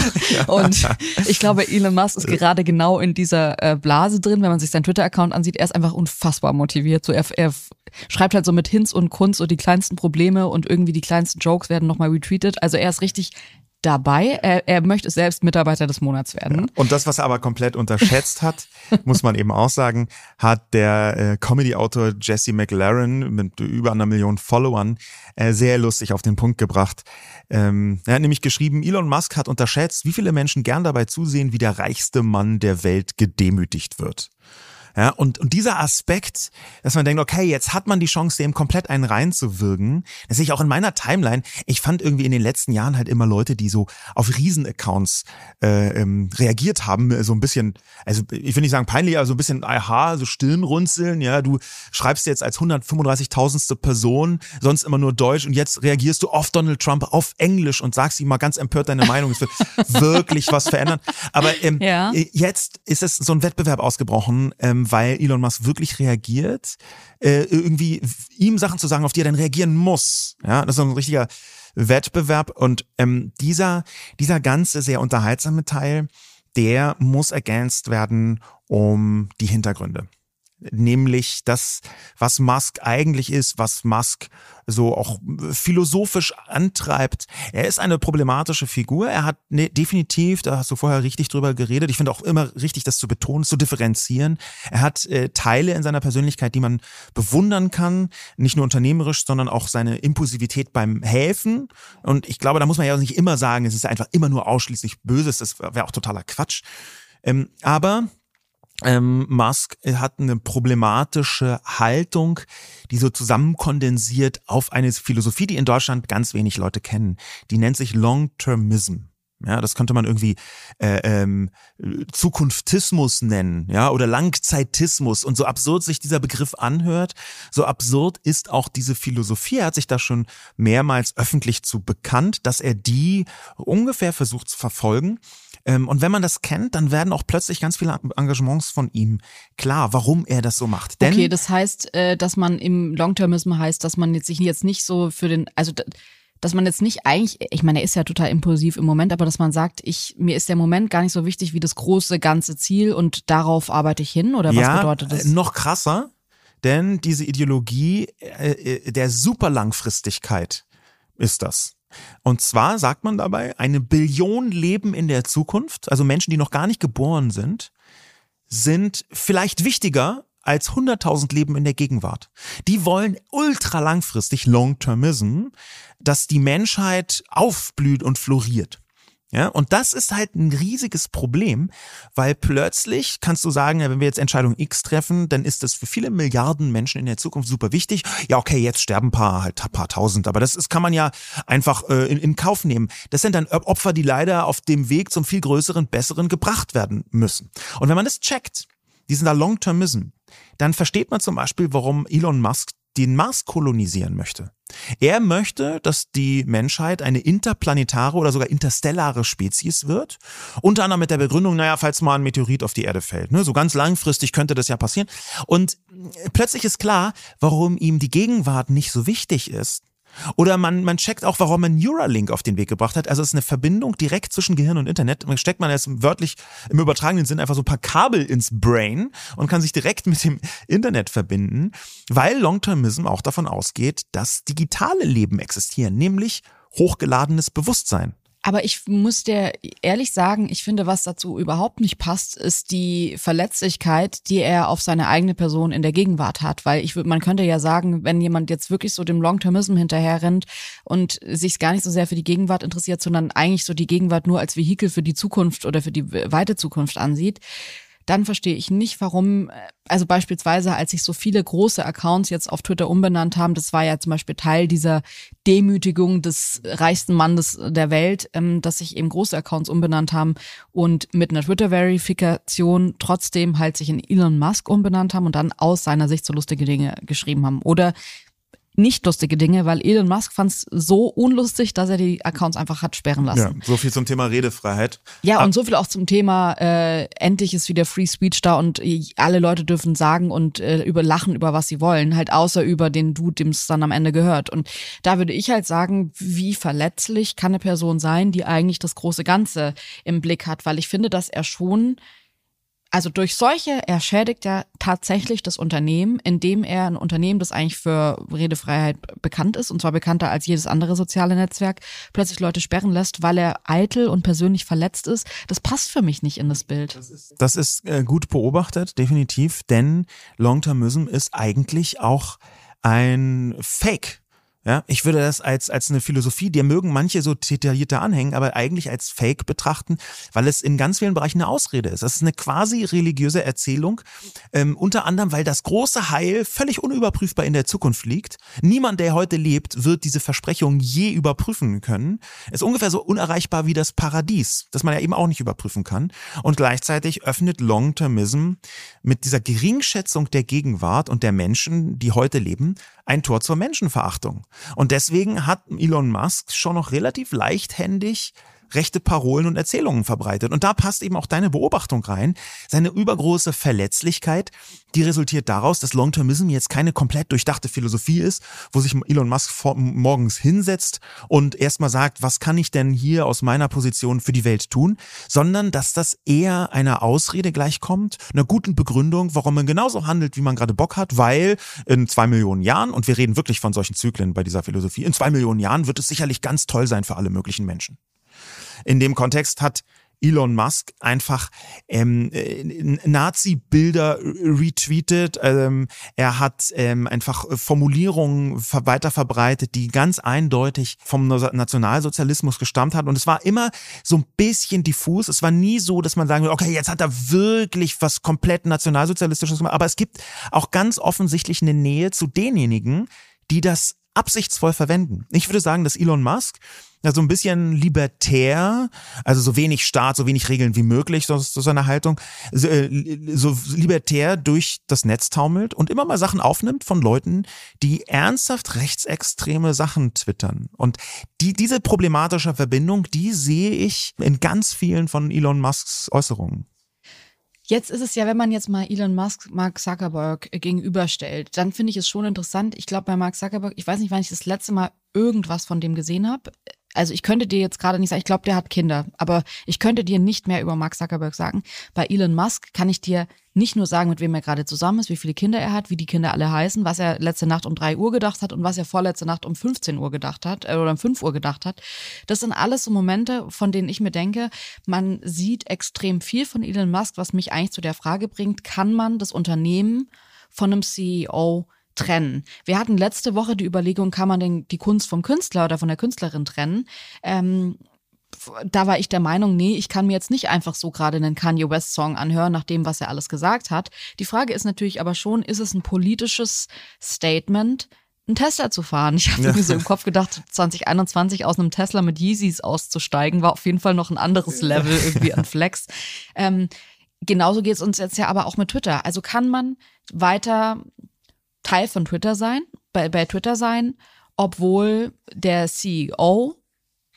Und ich glaube, Elon Musk ist gerade genau in dieser Blase drin, wenn man sich seinen Twitter-Account ansieht. Er ist einfach unfassbar motiviert. So er, er schreibt halt so mit Hinz und Kunz so die kleinsten Probleme und irgendwie die kleinsten Jokes werden nochmal retweetet. Also er ist richtig dabei. Er, er möchte selbst Mitarbeiter des Monats werden. Und das, was er aber komplett unterschätzt hat, muss man eben auch sagen, hat der äh, Comedy-Autor Jesse McLaren mit über einer Million Followern äh, sehr lustig auf den Punkt gebracht. Ähm, er hat nämlich geschrieben, Elon Musk hat unterschätzt, wie viele Menschen gern dabei zusehen, wie der reichste Mann der Welt gedemütigt wird. Ja, und, und dieser Aspekt, dass man denkt, okay, jetzt hat man die Chance, dem komplett einen reinzuwirken. Das sehe ich auch in meiner Timeline. Ich fand irgendwie in den letzten Jahren halt immer Leute, die so auf Riesenaccounts äh, ähm, reagiert haben, so ein bisschen, also ich will nicht sagen peinlich, aber so ein bisschen, aha, so Stirnrunzeln, ja, du schreibst jetzt als 135.000ste Person, sonst immer nur Deutsch und jetzt reagierst du auf Donald Trump auf Englisch und sagst ihm mal ganz empört deine Meinung. Es wird wirklich was verändern. Aber ähm, Ja. jetzt ist es so ein Wettbewerb ausgebrochen, ähm, weil Elon Musk wirklich reagiert, äh, irgendwie ihm Sachen zu sagen, auf die er dann reagieren muss. Ja, das ist ein richtiger Wettbewerb und ähm, dieser dieser ganze sehr unterhaltsame Teil, der muss ergänzt werden um die Hintergründe nämlich das, was Musk eigentlich ist, was Musk so auch philosophisch antreibt. Er ist eine problematische Figur. Er hat ne, definitiv, da hast du vorher richtig drüber geredet, ich finde auch immer richtig, das zu betonen, zu differenzieren. Er hat äh, Teile in seiner Persönlichkeit, die man bewundern kann, nicht nur unternehmerisch, sondern auch seine Impulsivität beim Helfen. Und ich glaube, da muss man ja nicht immer sagen, es ist einfach immer nur ausschließlich Böses, das wäre auch totaler Quatsch. Ähm, aber ähm, Musk hat eine problematische Haltung, die so zusammenkondensiert auf eine Philosophie, die in Deutschland ganz wenig Leute kennen. Die nennt sich Long-Termism. Ja, das könnte man irgendwie äh, ähm, Zukunftismus nennen, ja, oder Langzeitismus. Und so absurd sich dieser Begriff anhört, so absurd ist auch diese Philosophie. Er hat sich da schon mehrmals öffentlich zu bekannt, dass er die ungefähr versucht zu verfolgen. Ähm, und wenn man das kennt, dann werden auch plötzlich ganz viele Engagements von ihm klar, warum er das so macht. Denn okay, das heißt, äh, dass man im Long-Termism heißt, dass man jetzt sich jetzt nicht so für den, also dass man jetzt nicht eigentlich, ich meine, er ist ja total impulsiv im Moment, aber dass man sagt, ich mir ist der Moment gar nicht so wichtig wie das große ganze Ziel und darauf arbeite ich hin oder was ja, bedeutet das? äh, noch krasser, denn diese Ideologie äh, äh, der Superlangfristigkeit ist das. Und zwar sagt man dabei, eine Billion Leben in der Zukunft, also Menschen, die noch gar nicht geboren sind, sind vielleicht wichtiger als 100.000 Leben in der Gegenwart. Die wollen ultra langfristig, Long-Termism, dass die Menschheit aufblüht und floriert. Ja, und das ist halt ein riesiges Problem, weil plötzlich kannst du sagen, wenn wir jetzt Entscheidung X treffen, dann ist das für viele Milliarden Menschen in der Zukunft super wichtig. Ja, okay, jetzt sterben ein paar, halt ein paar tausend, aber das ist, kann man ja einfach äh, in, in Kauf nehmen. Das sind dann Opfer, die leider auf dem Weg zum viel größeren, besseren gebracht werden müssen. Und wenn man das checkt, diesen da Long-Termism, dann versteht man zum Beispiel, warum Elon Musk den Mars kolonisieren möchte. Er möchte, dass die Menschheit eine interplanetare oder sogar interstellare Spezies wird. Unter anderem mit der Begründung, naja, falls mal ein Meteorit auf die Erde fällt. Ne? So ganz langfristig könnte das ja passieren. Und plötzlich ist klar, warum ihm die Gegenwart nicht so wichtig ist. Oder man, man checkt auch, warum man Neuralink auf den Weg gebracht hat. Also es ist eine Verbindung direkt zwischen Gehirn und Internet. Man steckt man jetzt wörtlich im übertragenen Sinn einfach so ein paar Kabel ins Brain und kann sich direkt mit dem Internet verbinden, weil Long-Termism auch davon ausgeht, dass digitale Leben existieren, nämlich hochgeladenes Bewusstsein. Aber ich muss dir ehrlich sagen, ich finde, was dazu überhaupt nicht passt, ist die Verletzlichkeit, die er auf seine eigene Person in der Gegenwart hat. Weil ich man könnte ja sagen, wenn jemand jetzt wirklich so dem Long-Termism hinterher rennt und sich gar nicht so sehr für die Gegenwart interessiert, sondern eigentlich so die Gegenwart nur als Vehikel für die Zukunft oder für die weite Zukunft ansieht, dann verstehe ich nicht, warum, äh, also beispielsweise, als sich so viele große Accounts jetzt auf Twitter umbenannt haben, das war ja zum Beispiel Teil dieser Demütigung des reichsten Mannes der Welt, ähm, dass sich eben große Accounts umbenannt haben und mit einer Twitter-Verifikation trotzdem halt sich in Elon Musk umbenannt haben und dann aus seiner Sicht so lustige Dinge geschrieben haben. Oder nicht lustige Dinge, weil Elon Musk fand es so unlustig, dass er die Accounts einfach hat sperren lassen. Ja, so viel zum Thema Redefreiheit. Ja, und so viel auch zum Thema, äh, endlich ist wieder Free Speech da und alle Leute dürfen sagen und äh, über lachen über was sie wollen, halt außer über den Dude, dem es dann am Ende gehört. Und da würde ich halt sagen, wie verletzlich kann eine Person sein, die eigentlich das große Ganze im Blick hat, weil ich finde, dass er schon also durch solche, er schädigt ja tatsächlich das Unternehmen, indem er ein Unternehmen, das eigentlich für Redefreiheit bekannt ist, und zwar bekannter als jedes andere soziale Netzwerk, plötzlich Leute sperren lässt, weil er eitel und persönlich verletzt ist. Das passt für mich nicht in das Bild. Das ist, äh, gut beobachtet, definitiv, denn Long-Termism ist eigentlich auch ein Fake. Ja, ich würde das als, als eine Philosophie, der mögen manche so detaillierter anhängen, aber eigentlich als Fake betrachten, weil es in ganz vielen Bereichen eine Ausrede ist. Das ist eine quasi religiöse Erzählung, ähm, unter anderem, weil das große Heil völlig unüberprüfbar in der Zukunft liegt. Niemand, der heute lebt, wird diese Versprechung je überprüfen können. Ist ungefähr so unerreichbar wie das Paradies, das man ja eben auch nicht überprüfen kann. Und gleichzeitig öffnet Long-Termism mit dieser Geringschätzung der Gegenwart und der Menschen, die heute leben, ein Tor zur Menschenverachtung. Und deswegen hat Elon Musk schon noch relativ leichthändig rechte Parolen und Erzählungen verbreitet. Und da passt eben auch deine Beobachtung rein. Seine übergroße Verletzlichkeit, die resultiert daraus, dass Long-Termism jetzt keine komplett durchdachte Philosophie ist, wo sich Elon Musk morgens hinsetzt und erstmal sagt, was kann ich denn hier aus meiner Position für die Welt tun, sondern dass das eher einer Ausrede gleichkommt, einer guten Begründung, warum man genauso handelt, wie man gerade Bock hat, weil in zwei Millionen Jahren, und wir reden wirklich von solchen Zyklen bei dieser Philosophie, in zwei Millionen Jahren wird es sicherlich ganz toll sein für alle möglichen Menschen. In dem Kontext hat Elon Musk einfach ähm, äh, Nazi-Bilder retweetet. Ähm, er hat ähm, einfach Formulierungen weiter verbreitet, die ganz eindeutig vom Nationalsozialismus gestammt hat. Und es war immer so ein bisschen diffus. Es war nie so, dass man sagen will, okay, jetzt hat er wirklich was komplett nationalsozialistisches gemacht. Aber es gibt auch ganz offensichtlich eine Nähe zu denjenigen, die das absichtsvoll verwenden. Ich würde sagen, dass Elon Musk ja, so ein bisschen libertär, also so wenig Staat, so wenig Regeln wie möglich, so, so seine Haltung, so, äh, so libertär durch das Netz taumelt und immer mal Sachen aufnimmt von Leuten, die ernsthaft rechtsextreme Sachen twittern. Und die, diese problematische Verbindung, die sehe ich in ganz vielen von Elon Musks Äußerungen. Jetzt ist es ja, wenn man jetzt mal Elon Musk, Mark Zuckerberg gegenüberstellt, dann finde ich es schon interessant. Ich glaube, bei Mark Zuckerberg, ich weiß nicht, wann ich das letzte Mal irgendwas von dem gesehen habe also ich könnte dir jetzt gerade nicht sagen, ich glaube, der hat Kinder, aber ich könnte dir nicht mehr über Mark Zuckerberg sagen. Bei Elon Musk kann ich dir nicht nur sagen, mit wem er gerade zusammen ist, wie viele Kinder er hat, wie die Kinder alle heißen, was er letzte Nacht um drei Uhr gedacht hat und was er vorletzte Nacht um 15 Uhr gedacht hat äh, oder um 5 Uhr gedacht hat. Das sind alles so Momente, von denen ich mir denke, man sieht extrem viel von Elon Musk, was mich eigentlich zu der Frage bringt, kann man das Unternehmen von einem CEO trennen. Wir hatten letzte Woche die Überlegung, kann man denn die Kunst vom Künstler oder von der Künstlerin trennen? Ähm, da war ich der Meinung, nee, ich kann mir jetzt nicht einfach so gerade einen Kanye West Song anhören, nach dem, was er alles gesagt hat. Die Frage ist natürlich aber schon, ist es ein politisches Statement, einen Tesla zu fahren? Ich habe ja. mir so im Kopf gedacht, 2021 aus einem Tesla mit Yeezys auszusteigen, war auf jeden Fall noch ein anderes Level irgendwie an Flex. Ähm, genauso geht es uns jetzt ja aber auch mit Twitter. Also kann man weiter Teil von Twitter sein, bei, bei Twitter sein, obwohl der CEO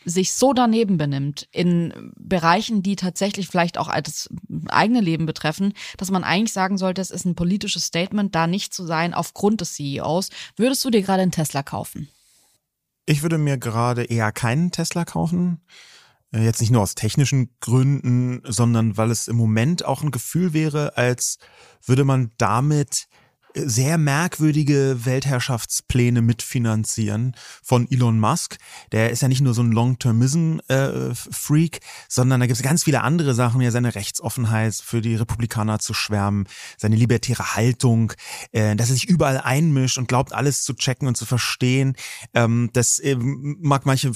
sich so daneben benimmt in Bereichen, die tatsächlich vielleicht auch das eigene Leben betreffen, dass man eigentlich sagen sollte, es ist ein politisches Statement, da nicht zu sein aufgrund des CEOs. Würdest du dir gerade einen Tesla kaufen? Ich würde mir gerade eher keinen Tesla kaufen. Äh, jetzt nicht nur aus technischen Gründen, sondern weil es im Moment auch ein Gefühl wäre, als würde man damit sehr merkwürdige Weltherrschaftspläne mitfinanzieren von Elon Musk. Der ist ja nicht nur so ein Long-Termism-Freak, äh, sondern da gibt es ganz viele andere Sachen, ja seine Rechtsoffenheit für die Republikaner zu schwärmen, seine libertäre Haltung, äh, dass er sich überall einmischt und glaubt, alles zu checken und zu verstehen. Ähm, das äh, mag manche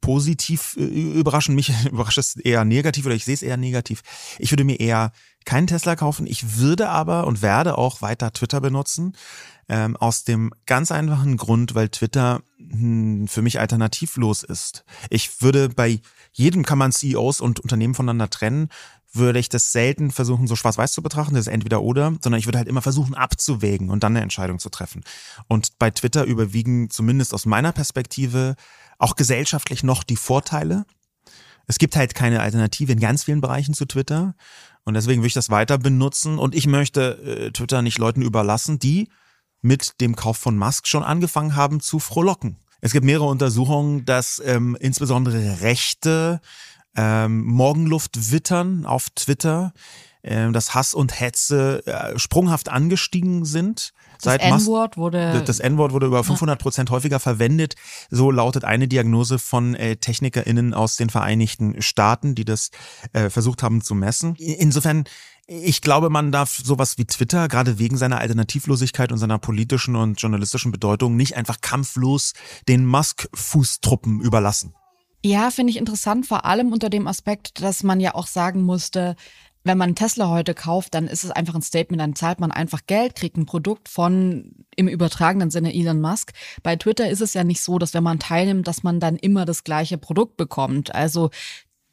positiv überraschen, mich überrascht es eher negativ oder ich sehe es eher negativ. Ich würde mir eher keinen Tesla kaufen. Ich würde aber und werde auch weiter Twitter benutzen. Ähm, aus dem ganz einfachen Grund, weil Twitter hm, für mich alternativlos ist. Ich würde bei jedem kann man CEOs und Unternehmen voneinander trennen, würde ich das selten versuchen, so schwarz-weiß zu betrachten, das ist entweder oder, sondern ich würde halt immer versuchen abzuwägen und dann eine Entscheidung zu treffen. Und bei Twitter überwiegen zumindest aus meiner Perspektive auch gesellschaftlich noch die Vorteile. Es gibt halt keine Alternative in ganz vielen Bereichen zu Twitter. Und deswegen will ich das weiter benutzen. Und ich möchte äh, Twitter nicht Leuten überlassen, die mit dem Kauf von Musk schon angefangen haben zu frohlocken. Es gibt mehrere Untersuchungen, dass ähm, insbesondere Rechte ähm, Morgenluft wittern auf Twitter, ähm, dass Hass und Hetze äh, sprunghaft angestiegen sind. Das N-Wort wurde. Das N-Wort wurde über 500 Prozent häufiger verwendet. So lautet eine Diagnose von äh, TechnikerInnen aus den Vereinigten Staaten, die das äh, versucht haben zu messen. Insofern, ich glaube, man darf sowas wie Twitter, gerade wegen seiner Alternativlosigkeit und seiner politischen und journalistischen Bedeutung, nicht einfach kampflos den Musk-Fußtruppen überlassen. Ja, finde ich interessant, vor allem unter dem Aspekt, dass man ja auch sagen musste, wenn man Tesla heute kauft, dann ist es einfach ein Statement, dann zahlt man einfach Geld, kriegt ein Produkt von im übertragenen Sinne Elon Musk. Bei Twitter ist es ja nicht so, dass wenn man teilnimmt, dass man dann immer das gleiche Produkt bekommt. Also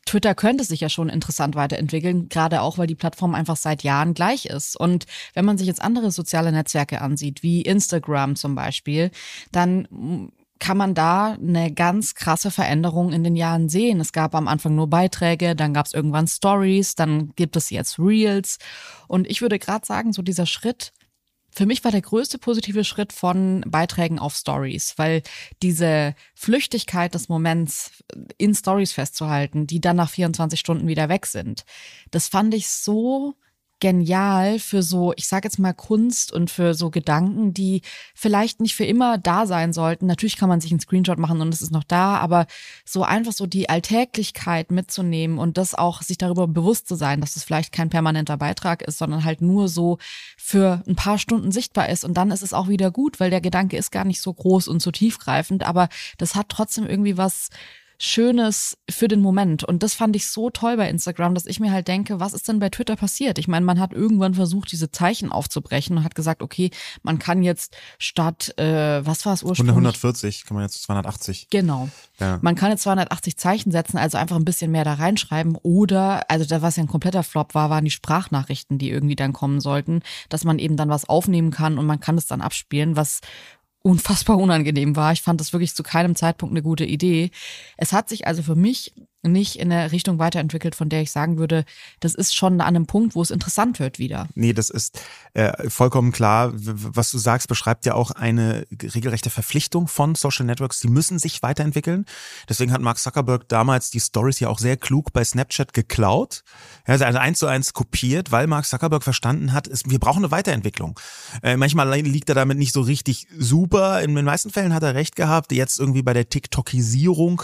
Twitter könnte sich ja schon interessant weiterentwickeln, gerade auch, weil die Plattform einfach seit Jahren gleich ist. Und wenn man sich jetzt andere soziale Netzwerke ansieht, wie Instagram zum Beispiel, dann kann man da eine ganz krasse Veränderung in den Jahren sehen. Es gab am Anfang nur Beiträge, dann gab es irgendwann Stories, dann gibt es jetzt Reels. Und ich würde gerade sagen, so dieser Schritt, für mich war der größte positive Schritt von Beiträgen auf Stories, weil diese Flüchtigkeit des Moments in Stories festzuhalten, die dann nach 24 Stunden wieder weg sind, das fand ich so genial für so, ich sage jetzt mal Kunst und für so Gedanken, die vielleicht nicht für immer da sein sollten. Natürlich kann man sich einen Screenshot machen und es ist noch da, aber so einfach so die Alltäglichkeit mitzunehmen und das auch sich darüber bewusst zu sein, dass es vielleicht kein permanenter Beitrag ist, sondern halt nur so für ein paar Stunden sichtbar ist und dann ist es auch wieder gut, weil der Gedanke ist gar nicht so groß und so tiefgreifend, aber das hat trotzdem irgendwie was Schönes für den Moment. Und das fand ich so toll bei Instagram, dass ich mir halt denke, was ist denn bei Twitter passiert? Ich meine, man hat irgendwann versucht, diese Zeichen aufzubrechen und hat gesagt, okay, man kann jetzt statt, äh, was war es ursprünglich? 140 kann man jetzt 280. Genau. Ja. Man kann jetzt 280 Zeichen setzen, also einfach ein bisschen mehr da reinschreiben. Oder, also da was ja ein kompletter Flop war, waren die Sprachnachrichten, die irgendwie dann kommen sollten, dass man eben dann was aufnehmen kann und man kann es dann abspielen, was unfassbar unangenehm war. Ich fand das wirklich zu keinem Zeitpunkt eine gute Idee. Es hat sich also für mich nicht in der Richtung weiterentwickelt, von der ich sagen würde, das ist schon an einem Punkt, wo es interessant wird wieder. Nee, das ist äh, vollkommen klar. Was du sagst, beschreibt ja auch eine regelrechte Verpflichtung von Social Networks. Die müssen sich weiterentwickeln. Deswegen hat Mark Zuckerberg damals die Stories ja auch sehr klug bei Snapchat geklaut. Er also eins zu eins kopiert, weil Mark Zuckerberg verstanden hat, ist, wir brauchen eine Weiterentwicklung. Äh, manchmal liegt er damit nicht so richtig super. In den meisten Fällen hat er recht gehabt. Jetzt irgendwie bei der TikTokisierung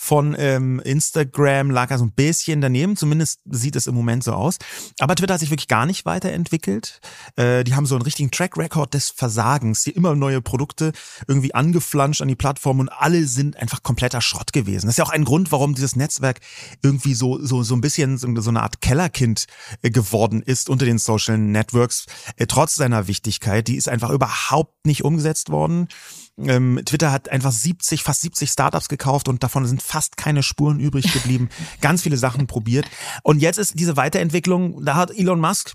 von ähm, Instagram lag er so ein bisschen daneben, zumindest sieht es im Moment so aus. Aber Twitter hat sich wirklich gar nicht weiterentwickelt. Äh, die haben so einen richtigen Track Record des Versagens, die immer neue Produkte irgendwie angeflanscht an die Plattform und alle sind einfach kompletter Schrott gewesen. Das ist ja auch ein Grund, warum dieses Netzwerk irgendwie so so so ein bisschen so, so eine Art Kellerkind äh, geworden ist unter den Social Networks, äh, trotz seiner Wichtigkeit. Die ist einfach überhaupt nicht umgesetzt worden. Ähm, Twitter hat einfach 70, fast 70 Startups gekauft und davon sind fast keine Spuren übrig geblieben. Ganz viele Sachen probiert. Und jetzt ist diese Weiterentwicklung, da hat Elon Musk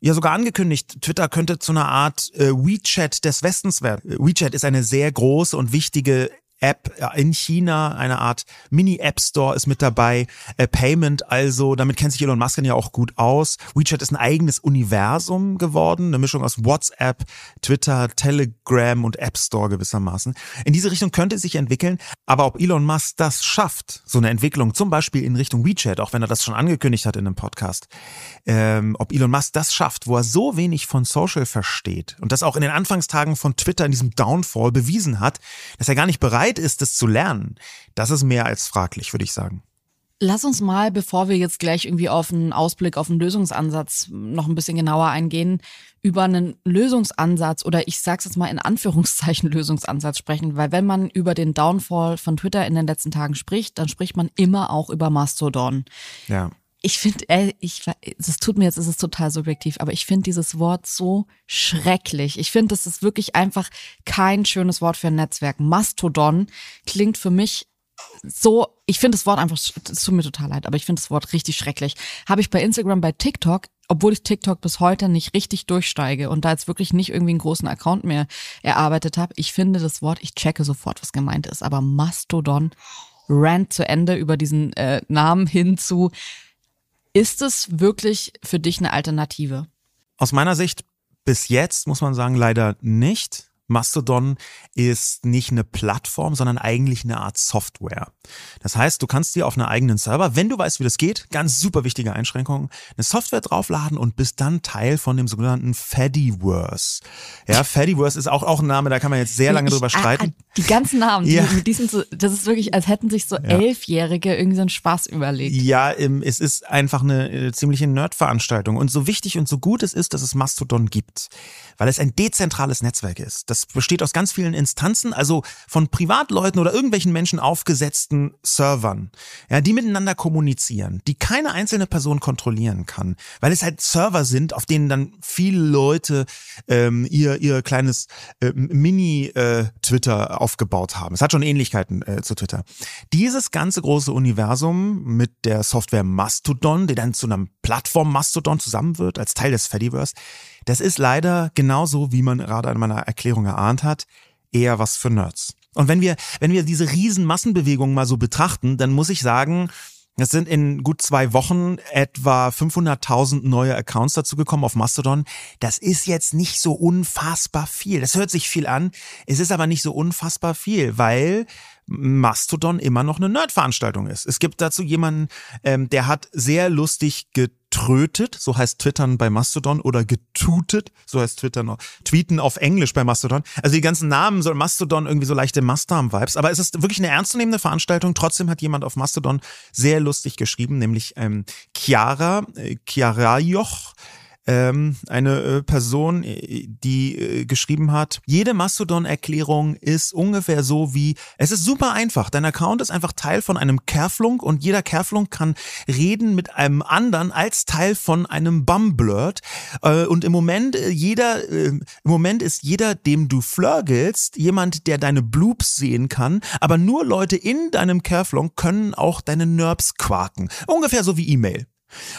ja sogar angekündigt, Twitter könnte zu einer Art äh, WeChat des Westens werden. WeChat ist eine sehr große und wichtige App in China, eine Art Mini-App Store ist mit dabei, äh, Payment also, damit kennt sich Elon Musk ja auch gut aus. WeChat ist ein eigenes Universum geworden, eine Mischung aus WhatsApp, Twitter, Telegram und App Store gewissermaßen. In diese Richtung könnte es sich entwickeln, aber ob Elon Musk das schafft, so eine Entwicklung zum Beispiel in Richtung WeChat, auch wenn er das schon angekündigt hat in einem Podcast, ähm, ob Elon Musk das schafft, wo er so wenig von Social versteht und das auch in den Anfangstagen von Twitter in diesem Downfall bewiesen hat, dass er gar nicht bereit bereit ist, es zu lernen, das ist mehr als fraglich, würde ich sagen. Lass uns mal, bevor wir jetzt gleich irgendwie auf einen Ausblick, auf einen Lösungsansatz noch ein bisschen genauer eingehen, über einen Lösungsansatz oder ich sag's jetzt mal in Anführungszeichen Lösungsansatz sprechen, weil wenn man über den Downfall von Twitter in den letzten Tagen spricht, dann spricht man immer auch über Mastodon. Ja ich finde, ich, es tut mir jetzt, es ist total subjektiv, aber ich finde dieses Wort so schrecklich. Ich finde, das ist wirklich einfach kein schönes Wort für ein Netzwerk. Mastodon klingt für mich so, ich finde das Wort einfach, es tut mir total leid, aber ich finde das Wort richtig schrecklich. Habe ich bei Instagram, bei TikTok, obwohl ich TikTok bis heute nicht richtig durchsteige und da jetzt wirklich nicht irgendwie einen großen Account mehr erarbeitet habe, ich finde das Wort, ich checke sofort, was gemeint ist, aber Mastodon, Rant zu Ende über diesen äh, Namen hin zu, ist es wirklich für dich eine Alternative? Aus meiner Sicht bis jetzt muss man sagen, leider nicht. Mastodon ist nicht eine Plattform, sondern eigentlich eine Art Software. Das heißt, du kannst dir auf einer eigenen Server, wenn du weißt, wie das geht, ganz super wichtige Einschränkungen, eine Software draufladen und bist dann Teil von dem sogenannten Fediverse. Ja, Fediverse ist auch, auch ein Name, da kann man jetzt sehr lange ich, drüber streiten. Ah, die ganzen Namen, ja. die, die sind so, das ist wirklich, als hätten sich so ja. Elfjährige irgendwie so einen Spaß überlegt. Ja, es ist einfach eine äh, ziemliche Nerdveranstaltung. Und so wichtig und so gut es ist, dass es Mastodon gibt, weil es ein dezentrales Netzwerk ist. Das besteht aus ganz vielen Instanzen, also von Privatleuten oder irgendwelchen Menschen aufgesetzten Servern, ja, die miteinander kommunizieren, die keine einzelne Person kontrollieren kann, weil es halt Server sind, auf denen dann viele Leute ähm, ihr ihr kleines äh, Mini-Twitter äh, aufgebaut haben. Es hat schon Ähnlichkeiten äh, zu Twitter. Dieses ganze große Universum mit der Software Mastodon, die dann zu einem Plattform Mastodon zusammen wird als Teil des Fediverse, das ist leider genauso, wie man gerade an meiner Erklärung erahnt hat, eher was für Nerds. Und wenn wir, wenn wir diese riesen Massenbewegungen mal so betrachten, dann muss ich sagen, es sind in gut zwei Wochen etwa 500.000 neue Accounts dazu gekommen auf Mastodon. Das ist jetzt nicht so unfassbar viel. Das hört sich viel an. Es ist aber nicht so unfassbar viel, weil Mastodon immer noch eine Nerd-Veranstaltung ist. Es gibt dazu jemanden, ähm, der hat sehr lustig getrötet, so heißt Twittern bei Mastodon, oder getutet, so heißt Twitter noch, Tweeten auf Englisch bei Mastodon. Also die ganzen Namen soll Mastodon irgendwie so leichte Mastodon-Vibes, aber es ist wirklich eine ernstzunehmende Veranstaltung. Trotzdem hat jemand auf Mastodon sehr lustig geschrieben, nämlich ähm, Chiara, äh, Chiara Joch, ähm, eine äh, Person, äh, die äh, geschrieben hat, jede Mastodon-Erklärung ist ungefähr so wie, es ist super einfach, dein Account ist einfach Teil von einem Kerflunk und jeder Kerflunk kann reden mit einem anderen als Teil von einem Bumblurt äh, und im Moment äh, jeder, äh, im Moment ist jeder, dem du flirgelst, jemand, der deine Bloops sehen kann, aber nur Leute in deinem Kerflunk können auch deine Nerps quaken. Ungefähr so wie E-Mail.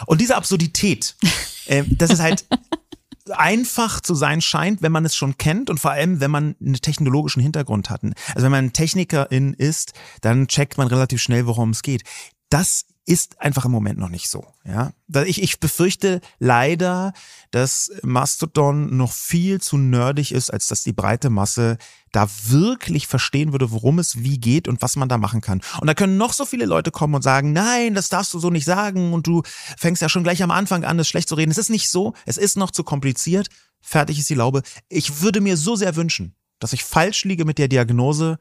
Und diese Absurdität, äh, das ist halt einfach zu sein scheint, wenn man es schon kennt und vor allem, wenn man einen technologischen Hintergrund hat. Also wenn man Technikerin ist, dann checkt man relativ schnell, worum es geht. Das ist einfach im Moment noch nicht so. Ja, ich, ich befürchte leider, dass Mastodon noch viel zu nerdig ist, als dass die breite Masse da wirklich verstehen würde, worum es wie geht und was man da machen kann. Und da können noch so viele Leute kommen und sagen, nein, das darfst du so nicht sagen und du fängst ja schon gleich am Anfang an, das schlecht zu reden. Es ist nicht so, es ist noch zu kompliziert. Fertig ist die Laube. Ich würde mir so sehr wünschen, dass ich falsch liege mit der Diagnose.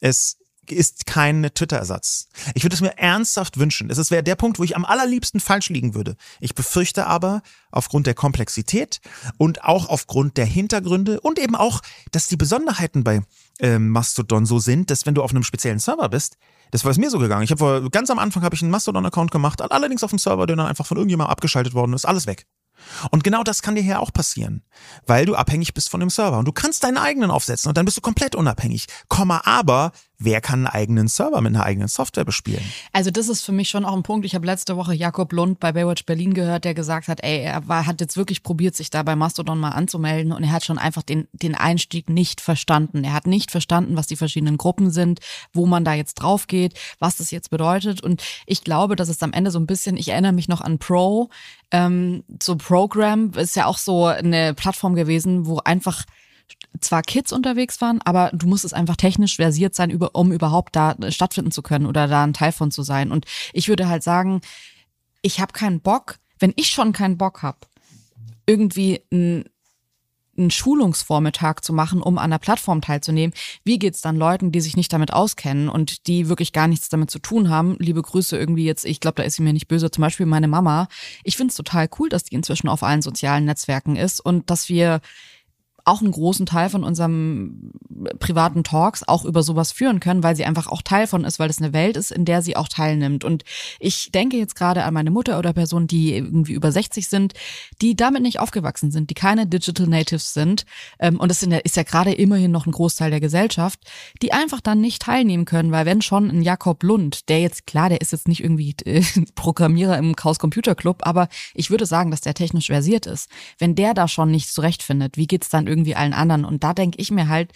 Es ist kein Twitter-Ersatz. Ich würde es mir ernsthaft wünschen. Es wäre der Punkt, wo ich am allerliebsten falsch liegen würde. Ich befürchte aber, aufgrund der Komplexität und auch aufgrund der Hintergründe und eben auch, dass die Besonderheiten bei ähm, Mastodon so sind, dass wenn du auf einem speziellen Server bist, das war es mir so gegangen. Ich habe ganz am Anfang habe ich einen Mastodon-Account gemacht, allerdings auf dem Server, der dann einfach von irgendjemandem abgeschaltet worden ist, alles weg. Und genau das kann dir hier auch passieren, weil du abhängig bist von dem Server und du kannst deinen eigenen aufsetzen und dann bist du komplett unabhängig. Komma, aber wer kann einen eigenen Server mit einer eigenen Software bespielen? Also das ist für mich schon auch ein Punkt. Ich habe letzte Woche Jakob Lund bei Baywatch Berlin gehört, der gesagt hat, ey, er war, hat jetzt wirklich probiert, sich da bei Mastodon mal anzumelden und er hat schon einfach den, den Einstieg nicht verstanden. Er hat nicht verstanden, was die verschiedenen Gruppen sind, wo man da jetzt drauf geht, was das jetzt bedeutet. Und ich glaube, dass es am Ende so ein bisschen, ich erinnere mich noch an Pro, ähm, so Program ist ja auch so eine Plattform gewesen, wo einfach zwar Kids unterwegs waren, aber du musstest einfach technisch versiert sein, um überhaupt da stattfinden zu können oder da ein Teil von zu sein. Und ich würde halt sagen, ich habe keinen Bock, wenn ich schon keinen Bock habe, irgendwie ein einen Schulungsvormittag zu machen, um an der Plattform teilzunehmen. Wie geht's dann Leuten, die sich nicht damit auskennen und die wirklich gar nichts damit zu tun haben? Liebe Grüße irgendwie jetzt, ich glaube, da ist sie mir nicht böse, zum Beispiel meine Mama. Ich finde es total cool, dass die inzwischen auf allen sozialen Netzwerken ist und dass wir auch einen großen Teil von unserem privaten Talks auch über sowas führen können, weil sie einfach auch Teil von ist, weil es eine Welt ist, in der sie auch teilnimmt. Und ich denke jetzt gerade an meine Mutter oder Personen, die irgendwie über 60 sind, die damit nicht aufgewachsen sind, die keine Digital Natives sind. Ähm, und das ist ja gerade immerhin noch ein Großteil der Gesellschaft, die einfach dann nicht teilnehmen können, weil wenn schon ein Jakob Lund, der jetzt, klar, der ist jetzt nicht irgendwie äh, Programmierer im Chaos Computer Club, aber ich würde sagen, dass der technisch versiert ist. Wenn der da schon nicht zurechtfindet, wie geht's dann irgendwie irgendwie allen anderen. Und da denke ich mir halt,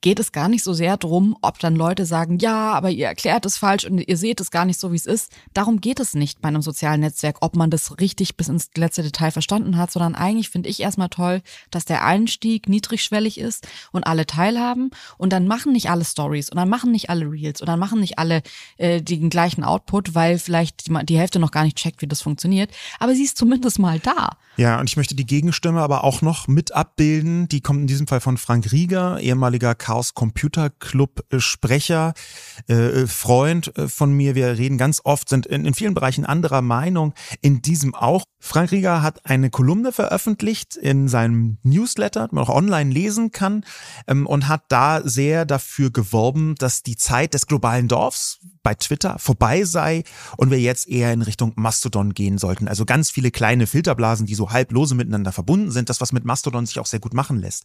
geht es gar nicht so sehr drum, ob dann Leute sagen, ja, aber ihr erklärt es falsch und ihr seht es gar nicht so, wie es ist. Darum geht es nicht bei einem sozialen Netzwerk, ob man das richtig bis ins letzte Detail verstanden hat, sondern eigentlich finde ich erstmal toll, dass der Einstieg niedrigschwellig ist und alle teilhaben und dann machen nicht alle Stories und dann machen nicht alle Reels und dann machen nicht alle äh, den gleichen Output, weil vielleicht die, die Hälfte noch gar nicht checkt, wie das funktioniert, aber sie ist zumindest mal da. Ja, und ich möchte die Gegenstimme aber auch noch mit abbilden. Die kommt in diesem Fall von Frank Rieger, ehemaliger Chaos Computer Club äh, Sprecher, äh, äh, Freund von mir. Wir reden ganz oft, sind in, vielen Bereichen anderer Meinung, in diesem auch. Frank Rieger hat eine Kolumne veröffentlicht in seinem Newsletter, man auch online lesen kann, ähm, und hat da sehr dafür geworben, dass die Zeit des globalen Dorfs bei Twitter vorbei sei und wir jetzt eher in Richtung Mastodon gehen sollten. Also ganz viele kleine Filterblasen, die so halblose miteinander verbunden sind, das was mit Mastodon sich auch sehr gut machen lässt.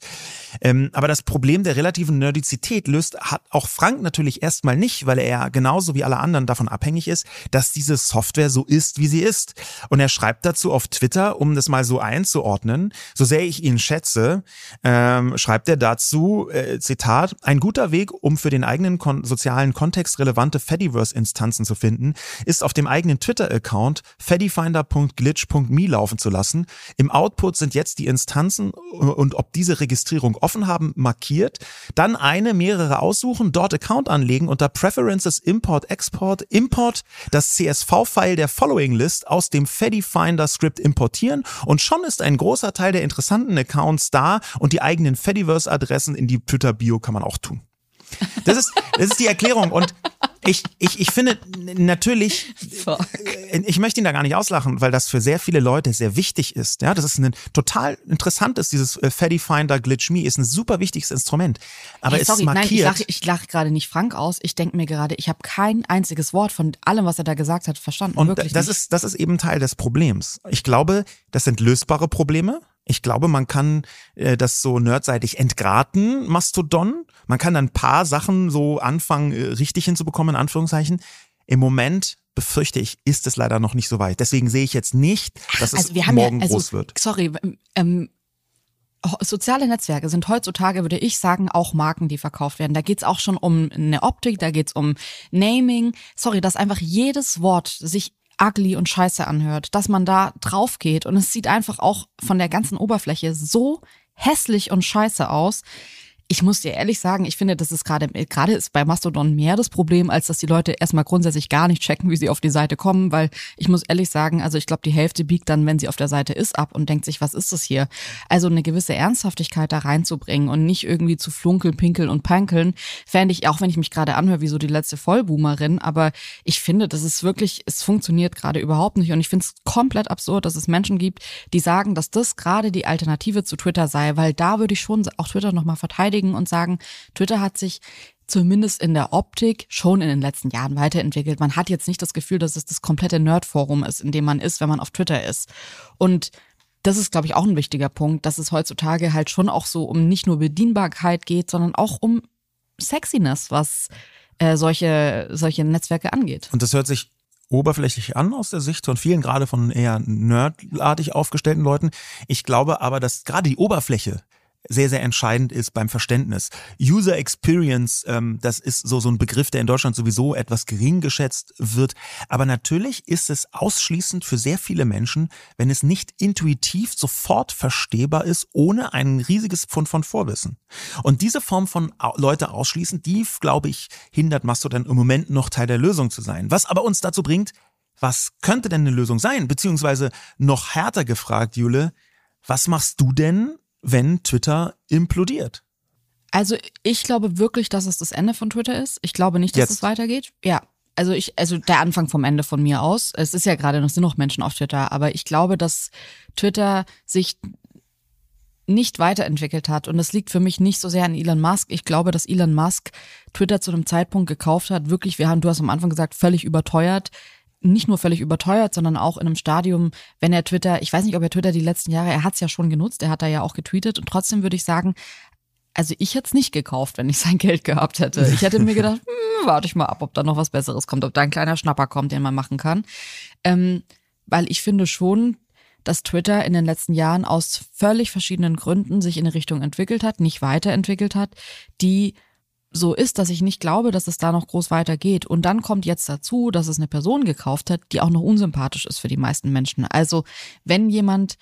Ähm, aber das Problem der relativen Nerdizität löst, hat auch Frank natürlich erstmal nicht, weil er genauso wie alle anderen davon abhängig ist, dass diese Software so ist, wie sie ist. Und er schreibt dazu auf Twitter, um das mal so einzuordnen, so sehr ich ihn schätze, ähm, schreibt er dazu, äh, Zitat, ein guter Weg, um für den eigenen kon sozialen Kontext relevante Fediverse-Instanzen zu finden, ist auf dem eigenen Twitter-Account fedifinder.glitch.me laufen zu lassen. Im Output sind jetzt die Instanzen und ob diese Registrierung offen haben markiert. Dann eine, mehrere aussuchen, dort Account anlegen, unter Preferences Import Export Import das CSV-File der Following List aus dem Fedi Finder Script importieren und schon ist ein großer Teil der interessanten Accounts da und die eigenen Fediverse-Adressen in die Twitter-Bio kann man auch tun. Das ist, das ist die Erklärung. Und ich, ich, ich finde natürlich, Fuck. Äh, ich möchte ihn da gar nicht auslachen, weil das für sehr viele Leute sehr wichtig ist. Ja, das ist ein total interessantes, dieses äh, Feddy Finder Glitch Me ist ein super wichtiges Instrument. Aber hey, sorry, es markiert. Nein, ich lache, ich lache gerade nicht Frank aus. Ich denke mir gerade, ich habe kein einziges Wort von allem, was er da gesagt hat, verstanden. Und Wirklich das nicht. ist, das ist eben Teil des Problems. Ich glaube, das sind lösbare Probleme. Ich glaube, man kann äh, das so nerdseitig entgraten, Mastodon. Man kann dann ein paar Sachen so anfangen, äh, richtig hinzubekommen, in Anführungszeichen. Im Moment befürchte ich, ist es leider noch nicht so weit. Deswegen sehe ich jetzt nicht, dass es also morgen ja, also, groß wird. Sorry, ähm, soziale Netzwerke sind heutzutage, würde ich sagen, auch Marken, die verkauft werden. Da geht's auch schon um eine Optik, da geht's um Naming. Sorry, dass einfach jedes Wort sich ugly und scheiße anhört, dass man da drauf geht. Und es sieht einfach auch von der ganzen Oberfläche so hässlich und scheiße aus, ich muss dir ehrlich sagen, ich finde, das ist gerade, gerade ist bei Mastodon mehr das Problem, als dass die Leute erstmal grundsätzlich gar nicht checken, wie sie auf die Seite kommen, weil ich muss ehrlich sagen, also ich glaube, die Hälfte biegt dann, wenn sie auf der Seite ist, ab und denkt sich, was ist das hier? Also eine gewisse Ernsthaftigkeit da reinzubringen und nicht irgendwie zu flunkeln, pinkeln und pankeln, fände ich, auch wenn ich mich gerade anhöre, wie so die letzte Vollboomerin, aber ich finde, das ist wirklich, es funktioniert gerade überhaupt nicht und ich finde es komplett absurd, dass es Menschen gibt, die sagen, dass das gerade die Alternative zu Twitter sei, weil da würde ich schon auch Twitter nochmal verteidigen bestätigen und sagen, Twitter hat sich zumindest in der Optik schon in den letzten Jahren weiterentwickelt. Man hat jetzt nicht das Gefühl, dass es das komplette Nerdforum ist, in dem man ist, wenn man auf Twitter ist. Und das ist, glaube ich, auch ein wichtiger Punkt, dass es heutzutage halt schon auch so um nicht nur Bedienbarkeit geht, sondern auch um Sexiness, was äh, solche, solche Netzwerke angeht. Und das hört sich oberflächlich an aus der Sicht von vielen, gerade von eher nerdartig aufgestellten Leuten. Ich glaube aber, dass gerade die Oberfläche sehr, sehr entscheidend ist beim Verständnis. User Experience, ähm, das ist so, so ein Begriff, der in Deutschland sowieso etwas gering geschätzt wird. Aber natürlich ist es ausschließend für sehr viele Menschen, wenn es nicht intuitiv sofort verstehbar ist, ohne ein riesiges Pfund von Vorwissen. Und diese Form von Leute ausschließen, die, glaube ich, hindert Mastodon im Moment noch Teil der Lösung zu sein. Was aber uns dazu bringt, was könnte denn eine Lösung sein? Beziehungsweise noch härter gefragt, Jule, was machst du denn, wenn Twitter implodiert? Also ich glaube wirklich, dass es das Ende von Twitter ist. Ich glaube nicht, dass Jetzt. es weitergeht. Ja, also ich, also der Anfang vom Ende von mir aus. Es ist ja gerade noch, sind noch Menschen auf Twitter, aber ich glaube, dass Twitter sich nicht weiterentwickelt hat. Und das liegt für mich nicht so sehr an Elon Musk. Ich glaube, dass Elon Musk Twitter zu einem Zeitpunkt gekauft hat, wirklich, wir haben, du hast am Anfang gesagt, völlig überteuert nicht nur völlig überteuert, sondern auch in einem Stadium, wenn er Twitter, ich weiß nicht, ob er Twitter die letzten Jahre, er hat es ja schon genutzt, er hat da ja auch getweetet und trotzdem würde ich sagen, also ich hätte es nicht gekauft, wenn ich sein Geld gehabt hätte. Ich hätte mir gedacht, hm, warte ich mal ab, ob da noch was Besseres kommt, ob da ein kleiner Schnapper kommt, den man machen kann. Ähm, weil ich finde schon, dass Twitter in den letzten Jahren aus völlig verschiedenen Gründen sich in eine Richtung entwickelt hat, nicht weiterentwickelt hat, die so ist, dass ich nicht glaube, dass es da noch groß weitergeht. Und dann kommt jetzt dazu, dass es eine Person gekauft hat, die auch noch unsympathisch ist für die meisten Menschen. Also wenn jemand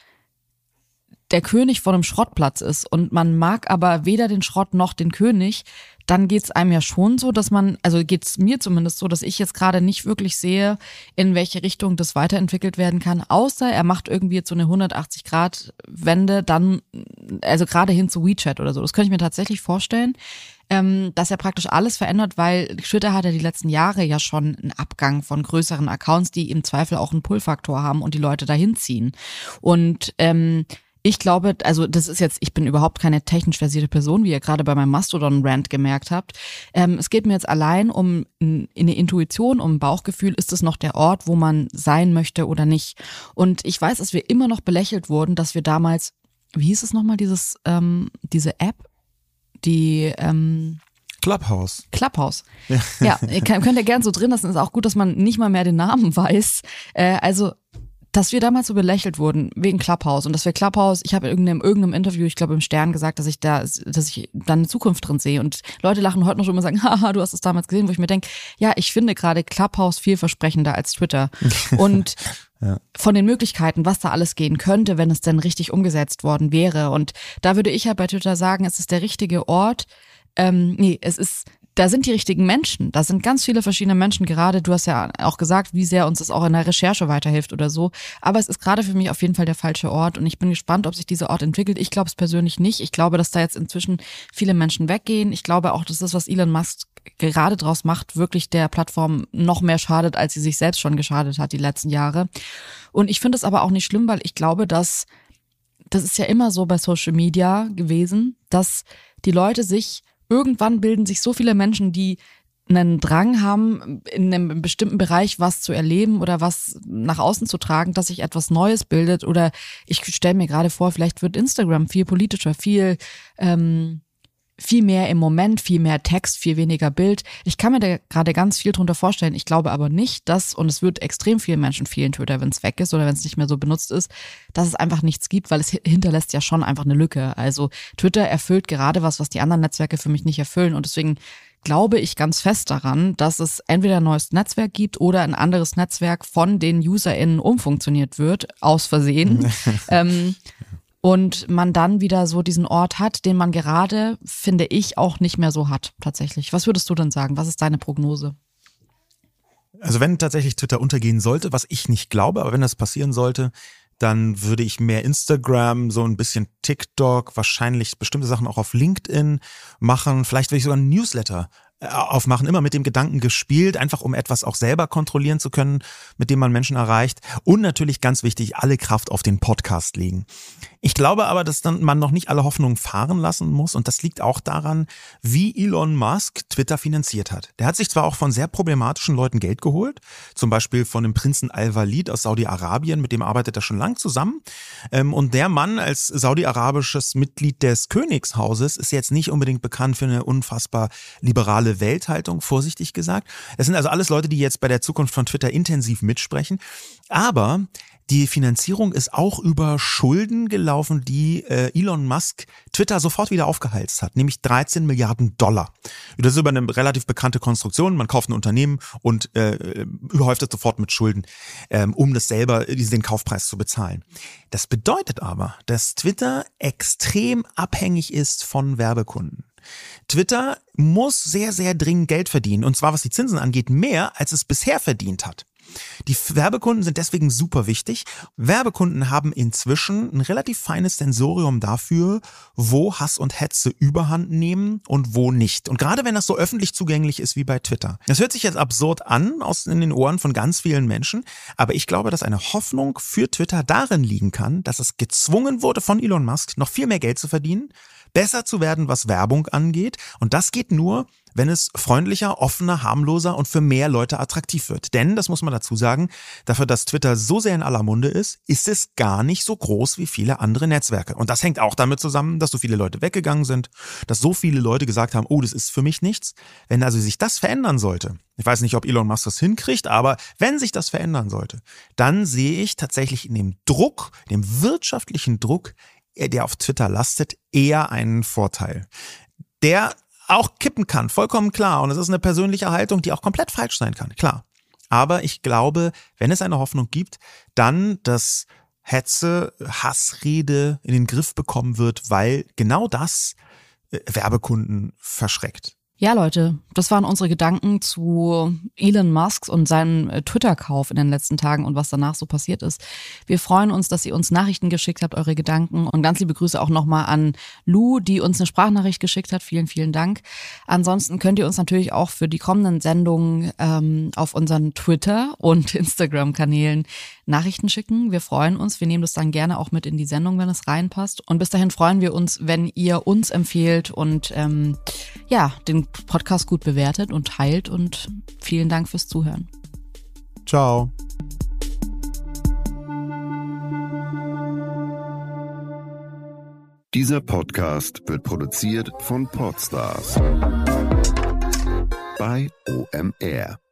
der König von einem Schrottplatz ist und man mag aber weder den Schrott noch den König, dann geht's einem ja schon so, dass man, also geht's mir zumindest so, dass ich jetzt gerade nicht wirklich sehe, in welche Richtung das weiterentwickelt werden kann, außer er macht irgendwie jetzt so eine 180-Grad-Wende, dann, also gerade hin zu WeChat oder so. Das könnte ich mir tatsächlich vorstellen ähm, dass er praktisch alles verändert, weil Twitter hat ja die letzten Jahre ja schon einen Abgang von größeren Accounts, die im Zweifel auch einen Pull-Faktor haben und die Leute dahin ziehen. Und ähm, ich glaube, also das ist jetzt, ich bin überhaupt keine technisch versierte Person, wie ihr gerade bei meinem Mastodon-Rant gemerkt habt. Ähm, es geht mir jetzt allein um eine Intuition, um ein Bauchgefühl, ist es noch der Ort, wo man sein möchte oder nicht. Und ich weiß, dass wir immer noch belächelt wurden, dass wir damals, wie hieß es nochmal, dieses, ähm, diese App, die ähm, Clubhouse. Clubhouse. Ja, ja könnt ihr gern so drin lassen. Ist auch gut, dass man nicht mal mehr den Namen weiß. Äh, also dass wir damals so belächelt wurden wegen Clubhouse und dass wir Clubhouse, ich habe in irgendeinem, irgendeinem Interview, ich glaube im Stern gesagt, dass ich da, dass ich da eine Zukunft drin sehe. Und Leute lachen heute noch schon immer sagen, haha, du hast es damals gesehen, wo ich mir denke, ja, ich finde gerade Clubhouse vielversprechender als Twitter. Und ja. von den Möglichkeiten, was da alles gehen könnte, wenn es denn richtig umgesetzt worden wäre. Und da würde ich ja bei Twitter sagen, es ist der richtige Ort, ähm, nee, es ist da sind die richtigen Menschen. Da sind ganz viele verschiedene Menschen gerade. Du hast ja auch gesagt, wie sehr uns das auch in der Recherche weiterhilft oder so. Aber es ist gerade für mich auf jeden Fall der falsche Ort und ich bin gespannt, ob sich dieser Ort entwickelt. Ich glaube es persönlich nicht. Ich glaube, dass da jetzt inzwischen viele Menschen weggehen. Ich glaube auch, dass das, was Elon Musk gerade draus macht, wirklich der Plattform noch mehr schadet, als sie sich selbst schon geschadet hat die letzten Jahre. Und ich finde es aber auch nicht schlimm, weil ich glaube, dass das ist ja immer so bei Social Media gewesen, dass die Leute sich irgendwann bilden sich so viele Menschen, die einen Drang haben, in einem bestimmten Bereich was zu erleben oder was nach außen zu tragen, dass sich etwas Neues bildet. Oder ich stelle mir gerade vor, vielleicht wird Instagram viel politischer, viel ähm, viel mehr im Moment, viel mehr Text, viel weniger Bild. Ich kann mir da gerade ganz viel drunter vorstellen. Ich glaube aber nicht, dass, und es wird extrem vielen Menschen fehlen, Twitter, wenn es weg ist oder wenn es nicht mehr so benutzt ist, dass es einfach nichts gibt, weil es hinterlässt ja schon einfach eine Lücke. Also Twitter erfüllt gerade was, was die anderen Netzwerke für mich nicht erfüllen. Und deswegen glaube ich ganz fest daran, dass es entweder ein neues Netzwerk gibt oder ein anderes Netzwerk von den UserInnen umfunktioniert wird, aus Versehen. ähm, und man dann wieder so diesen Ort hat, den man gerade, finde ich, auch nicht mehr so hat, tatsächlich. Was würdest du denn sagen? Was ist deine Prognose? Also wenn tatsächlich Twitter untergehen sollte, was ich nicht glaube, aber wenn das passieren sollte, dann würde ich mehr Instagram, so ein bisschen TikTok, wahrscheinlich bestimmte Sachen auch auf LinkedIn machen. Vielleicht würde ich sogar ein Newsletter aufmachen, immer mit dem Gedanken gespielt, einfach um etwas auch selber kontrollieren zu können, mit dem man Menschen erreicht. Und natürlich ganz wichtig, alle Kraft auf den Podcast legen. Ich glaube aber, dass dann man noch nicht alle Hoffnungen fahren lassen muss. Und das liegt auch daran, wie Elon Musk Twitter finanziert hat. Der hat sich zwar auch von sehr problematischen Leuten Geld geholt, zum Beispiel von dem Prinzen Al-Walid aus Saudi-Arabien, mit dem arbeitet er schon lang zusammen. Ähm, und der Mann als saudi-arabisches Mitglied des Königshauses ist jetzt nicht unbedingt bekannt für eine unfassbar liberale Welthaltung, vorsichtig gesagt. Das sind also alles Leute, die jetzt bei der Zukunft von Twitter intensiv mitsprechen. Aber die Finanzierung ist auch über Schulden gelaufen, die äh, Elon Musk Twitter sofort wieder aufgeheizt hat, nämlich 13 Milliarden Dollar. Das ist über eine relativ bekannte Konstruktion. Man kauft ein Unternehmen und äh, überhäuft es sofort mit Schulden, ähm, um das selber, den Kaufpreis zu bezahlen. Das bedeutet aber, dass Twitter extrem abhängig ist von Werbekunden. Twitter muss sehr, sehr dringend Geld verdienen. Und zwar, was die Zinsen angeht, mehr, als es bisher verdient hat. Die Werbekunden sind deswegen super wichtig. Werbekunden haben inzwischen ein relativ feines Sensorium dafür, wo Hass und Hetze überhand nehmen und wo nicht. Und gerade wenn das so öffentlich zugänglich ist wie bei Twitter. Das hört sich jetzt absurd an aus in den Ohren von ganz vielen Menschen, aber ich glaube, dass eine Hoffnung für Twitter darin liegen kann, dass es gezwungen wurde von Elon Musk, noch viel mehr Geld zu verdienen, besser zu werden, was Werbung angeht. Und das geht nur, wenn es freundlicher, offener, harmloser und für mehr Leute attraktiv wird. Denn, das muss man dazu sagen, dafür, dass Twitter so sehr in aller Munde ist, ist es gar nicht so groß wie viele andere Netzwerke. Und das hängt auch damit zusammen, dass so viele Leute weggegangen sind, dass so viele Leute gesagt haben, oh, das ist für mich nichts. Wenn also sich das verändern sollte, ich weiß nicht, ob Elon Musk das hinkriegt, aber wenn sich das verändern sollte, dann sehe ich tatsächlich in dem Druck, dem wirtschaftlichen Druck, der auf Twitter lastet, eher einen Vorteil. Der auch kippen kann, vollkommen klar. Und es ist eine persönliche Haltung, die auch komplett falsch sein kann, klar. Aber ich glaube, wenn es eine Hoffnung gibt, dann, dass Hetze, Hassrede in den Griff bekommen wird, weil genau das äh, Werbekunden verschreckt. Ja, Leute, das waren unsere Gedanken zu Elon Musk und seinem äh, Twitter-Kauf in den letzten Tagen und was danach so passiert ist. Wir freuen uns, dass ihr uns Nachrichten geschickt habt, eure Gedanken und ganz liebe Grüße auch nochmal an Lou, die uns eine Sprachnachricht geschickt hat. Vielen, vielen Dank. Ansonsten könnt ihr uns natürlich auch für die kommenden Sendungen ähm, auf unseren Twitter- und Instagram-Kanälen Nachrichten schicken. Wir freuen uns. Wir nehmen das dann gerne auch mit in die Sendung, wenn es reinpasst. Und bis dahin freuen wir uns, wenn ihr uns empfehlt und ähm, ja, den Podcast gut bewertet und teilt. Und vielen Dank fürs Zuhören. Ciao. Dieser Podcast wird produziert von Podstars bei OMR.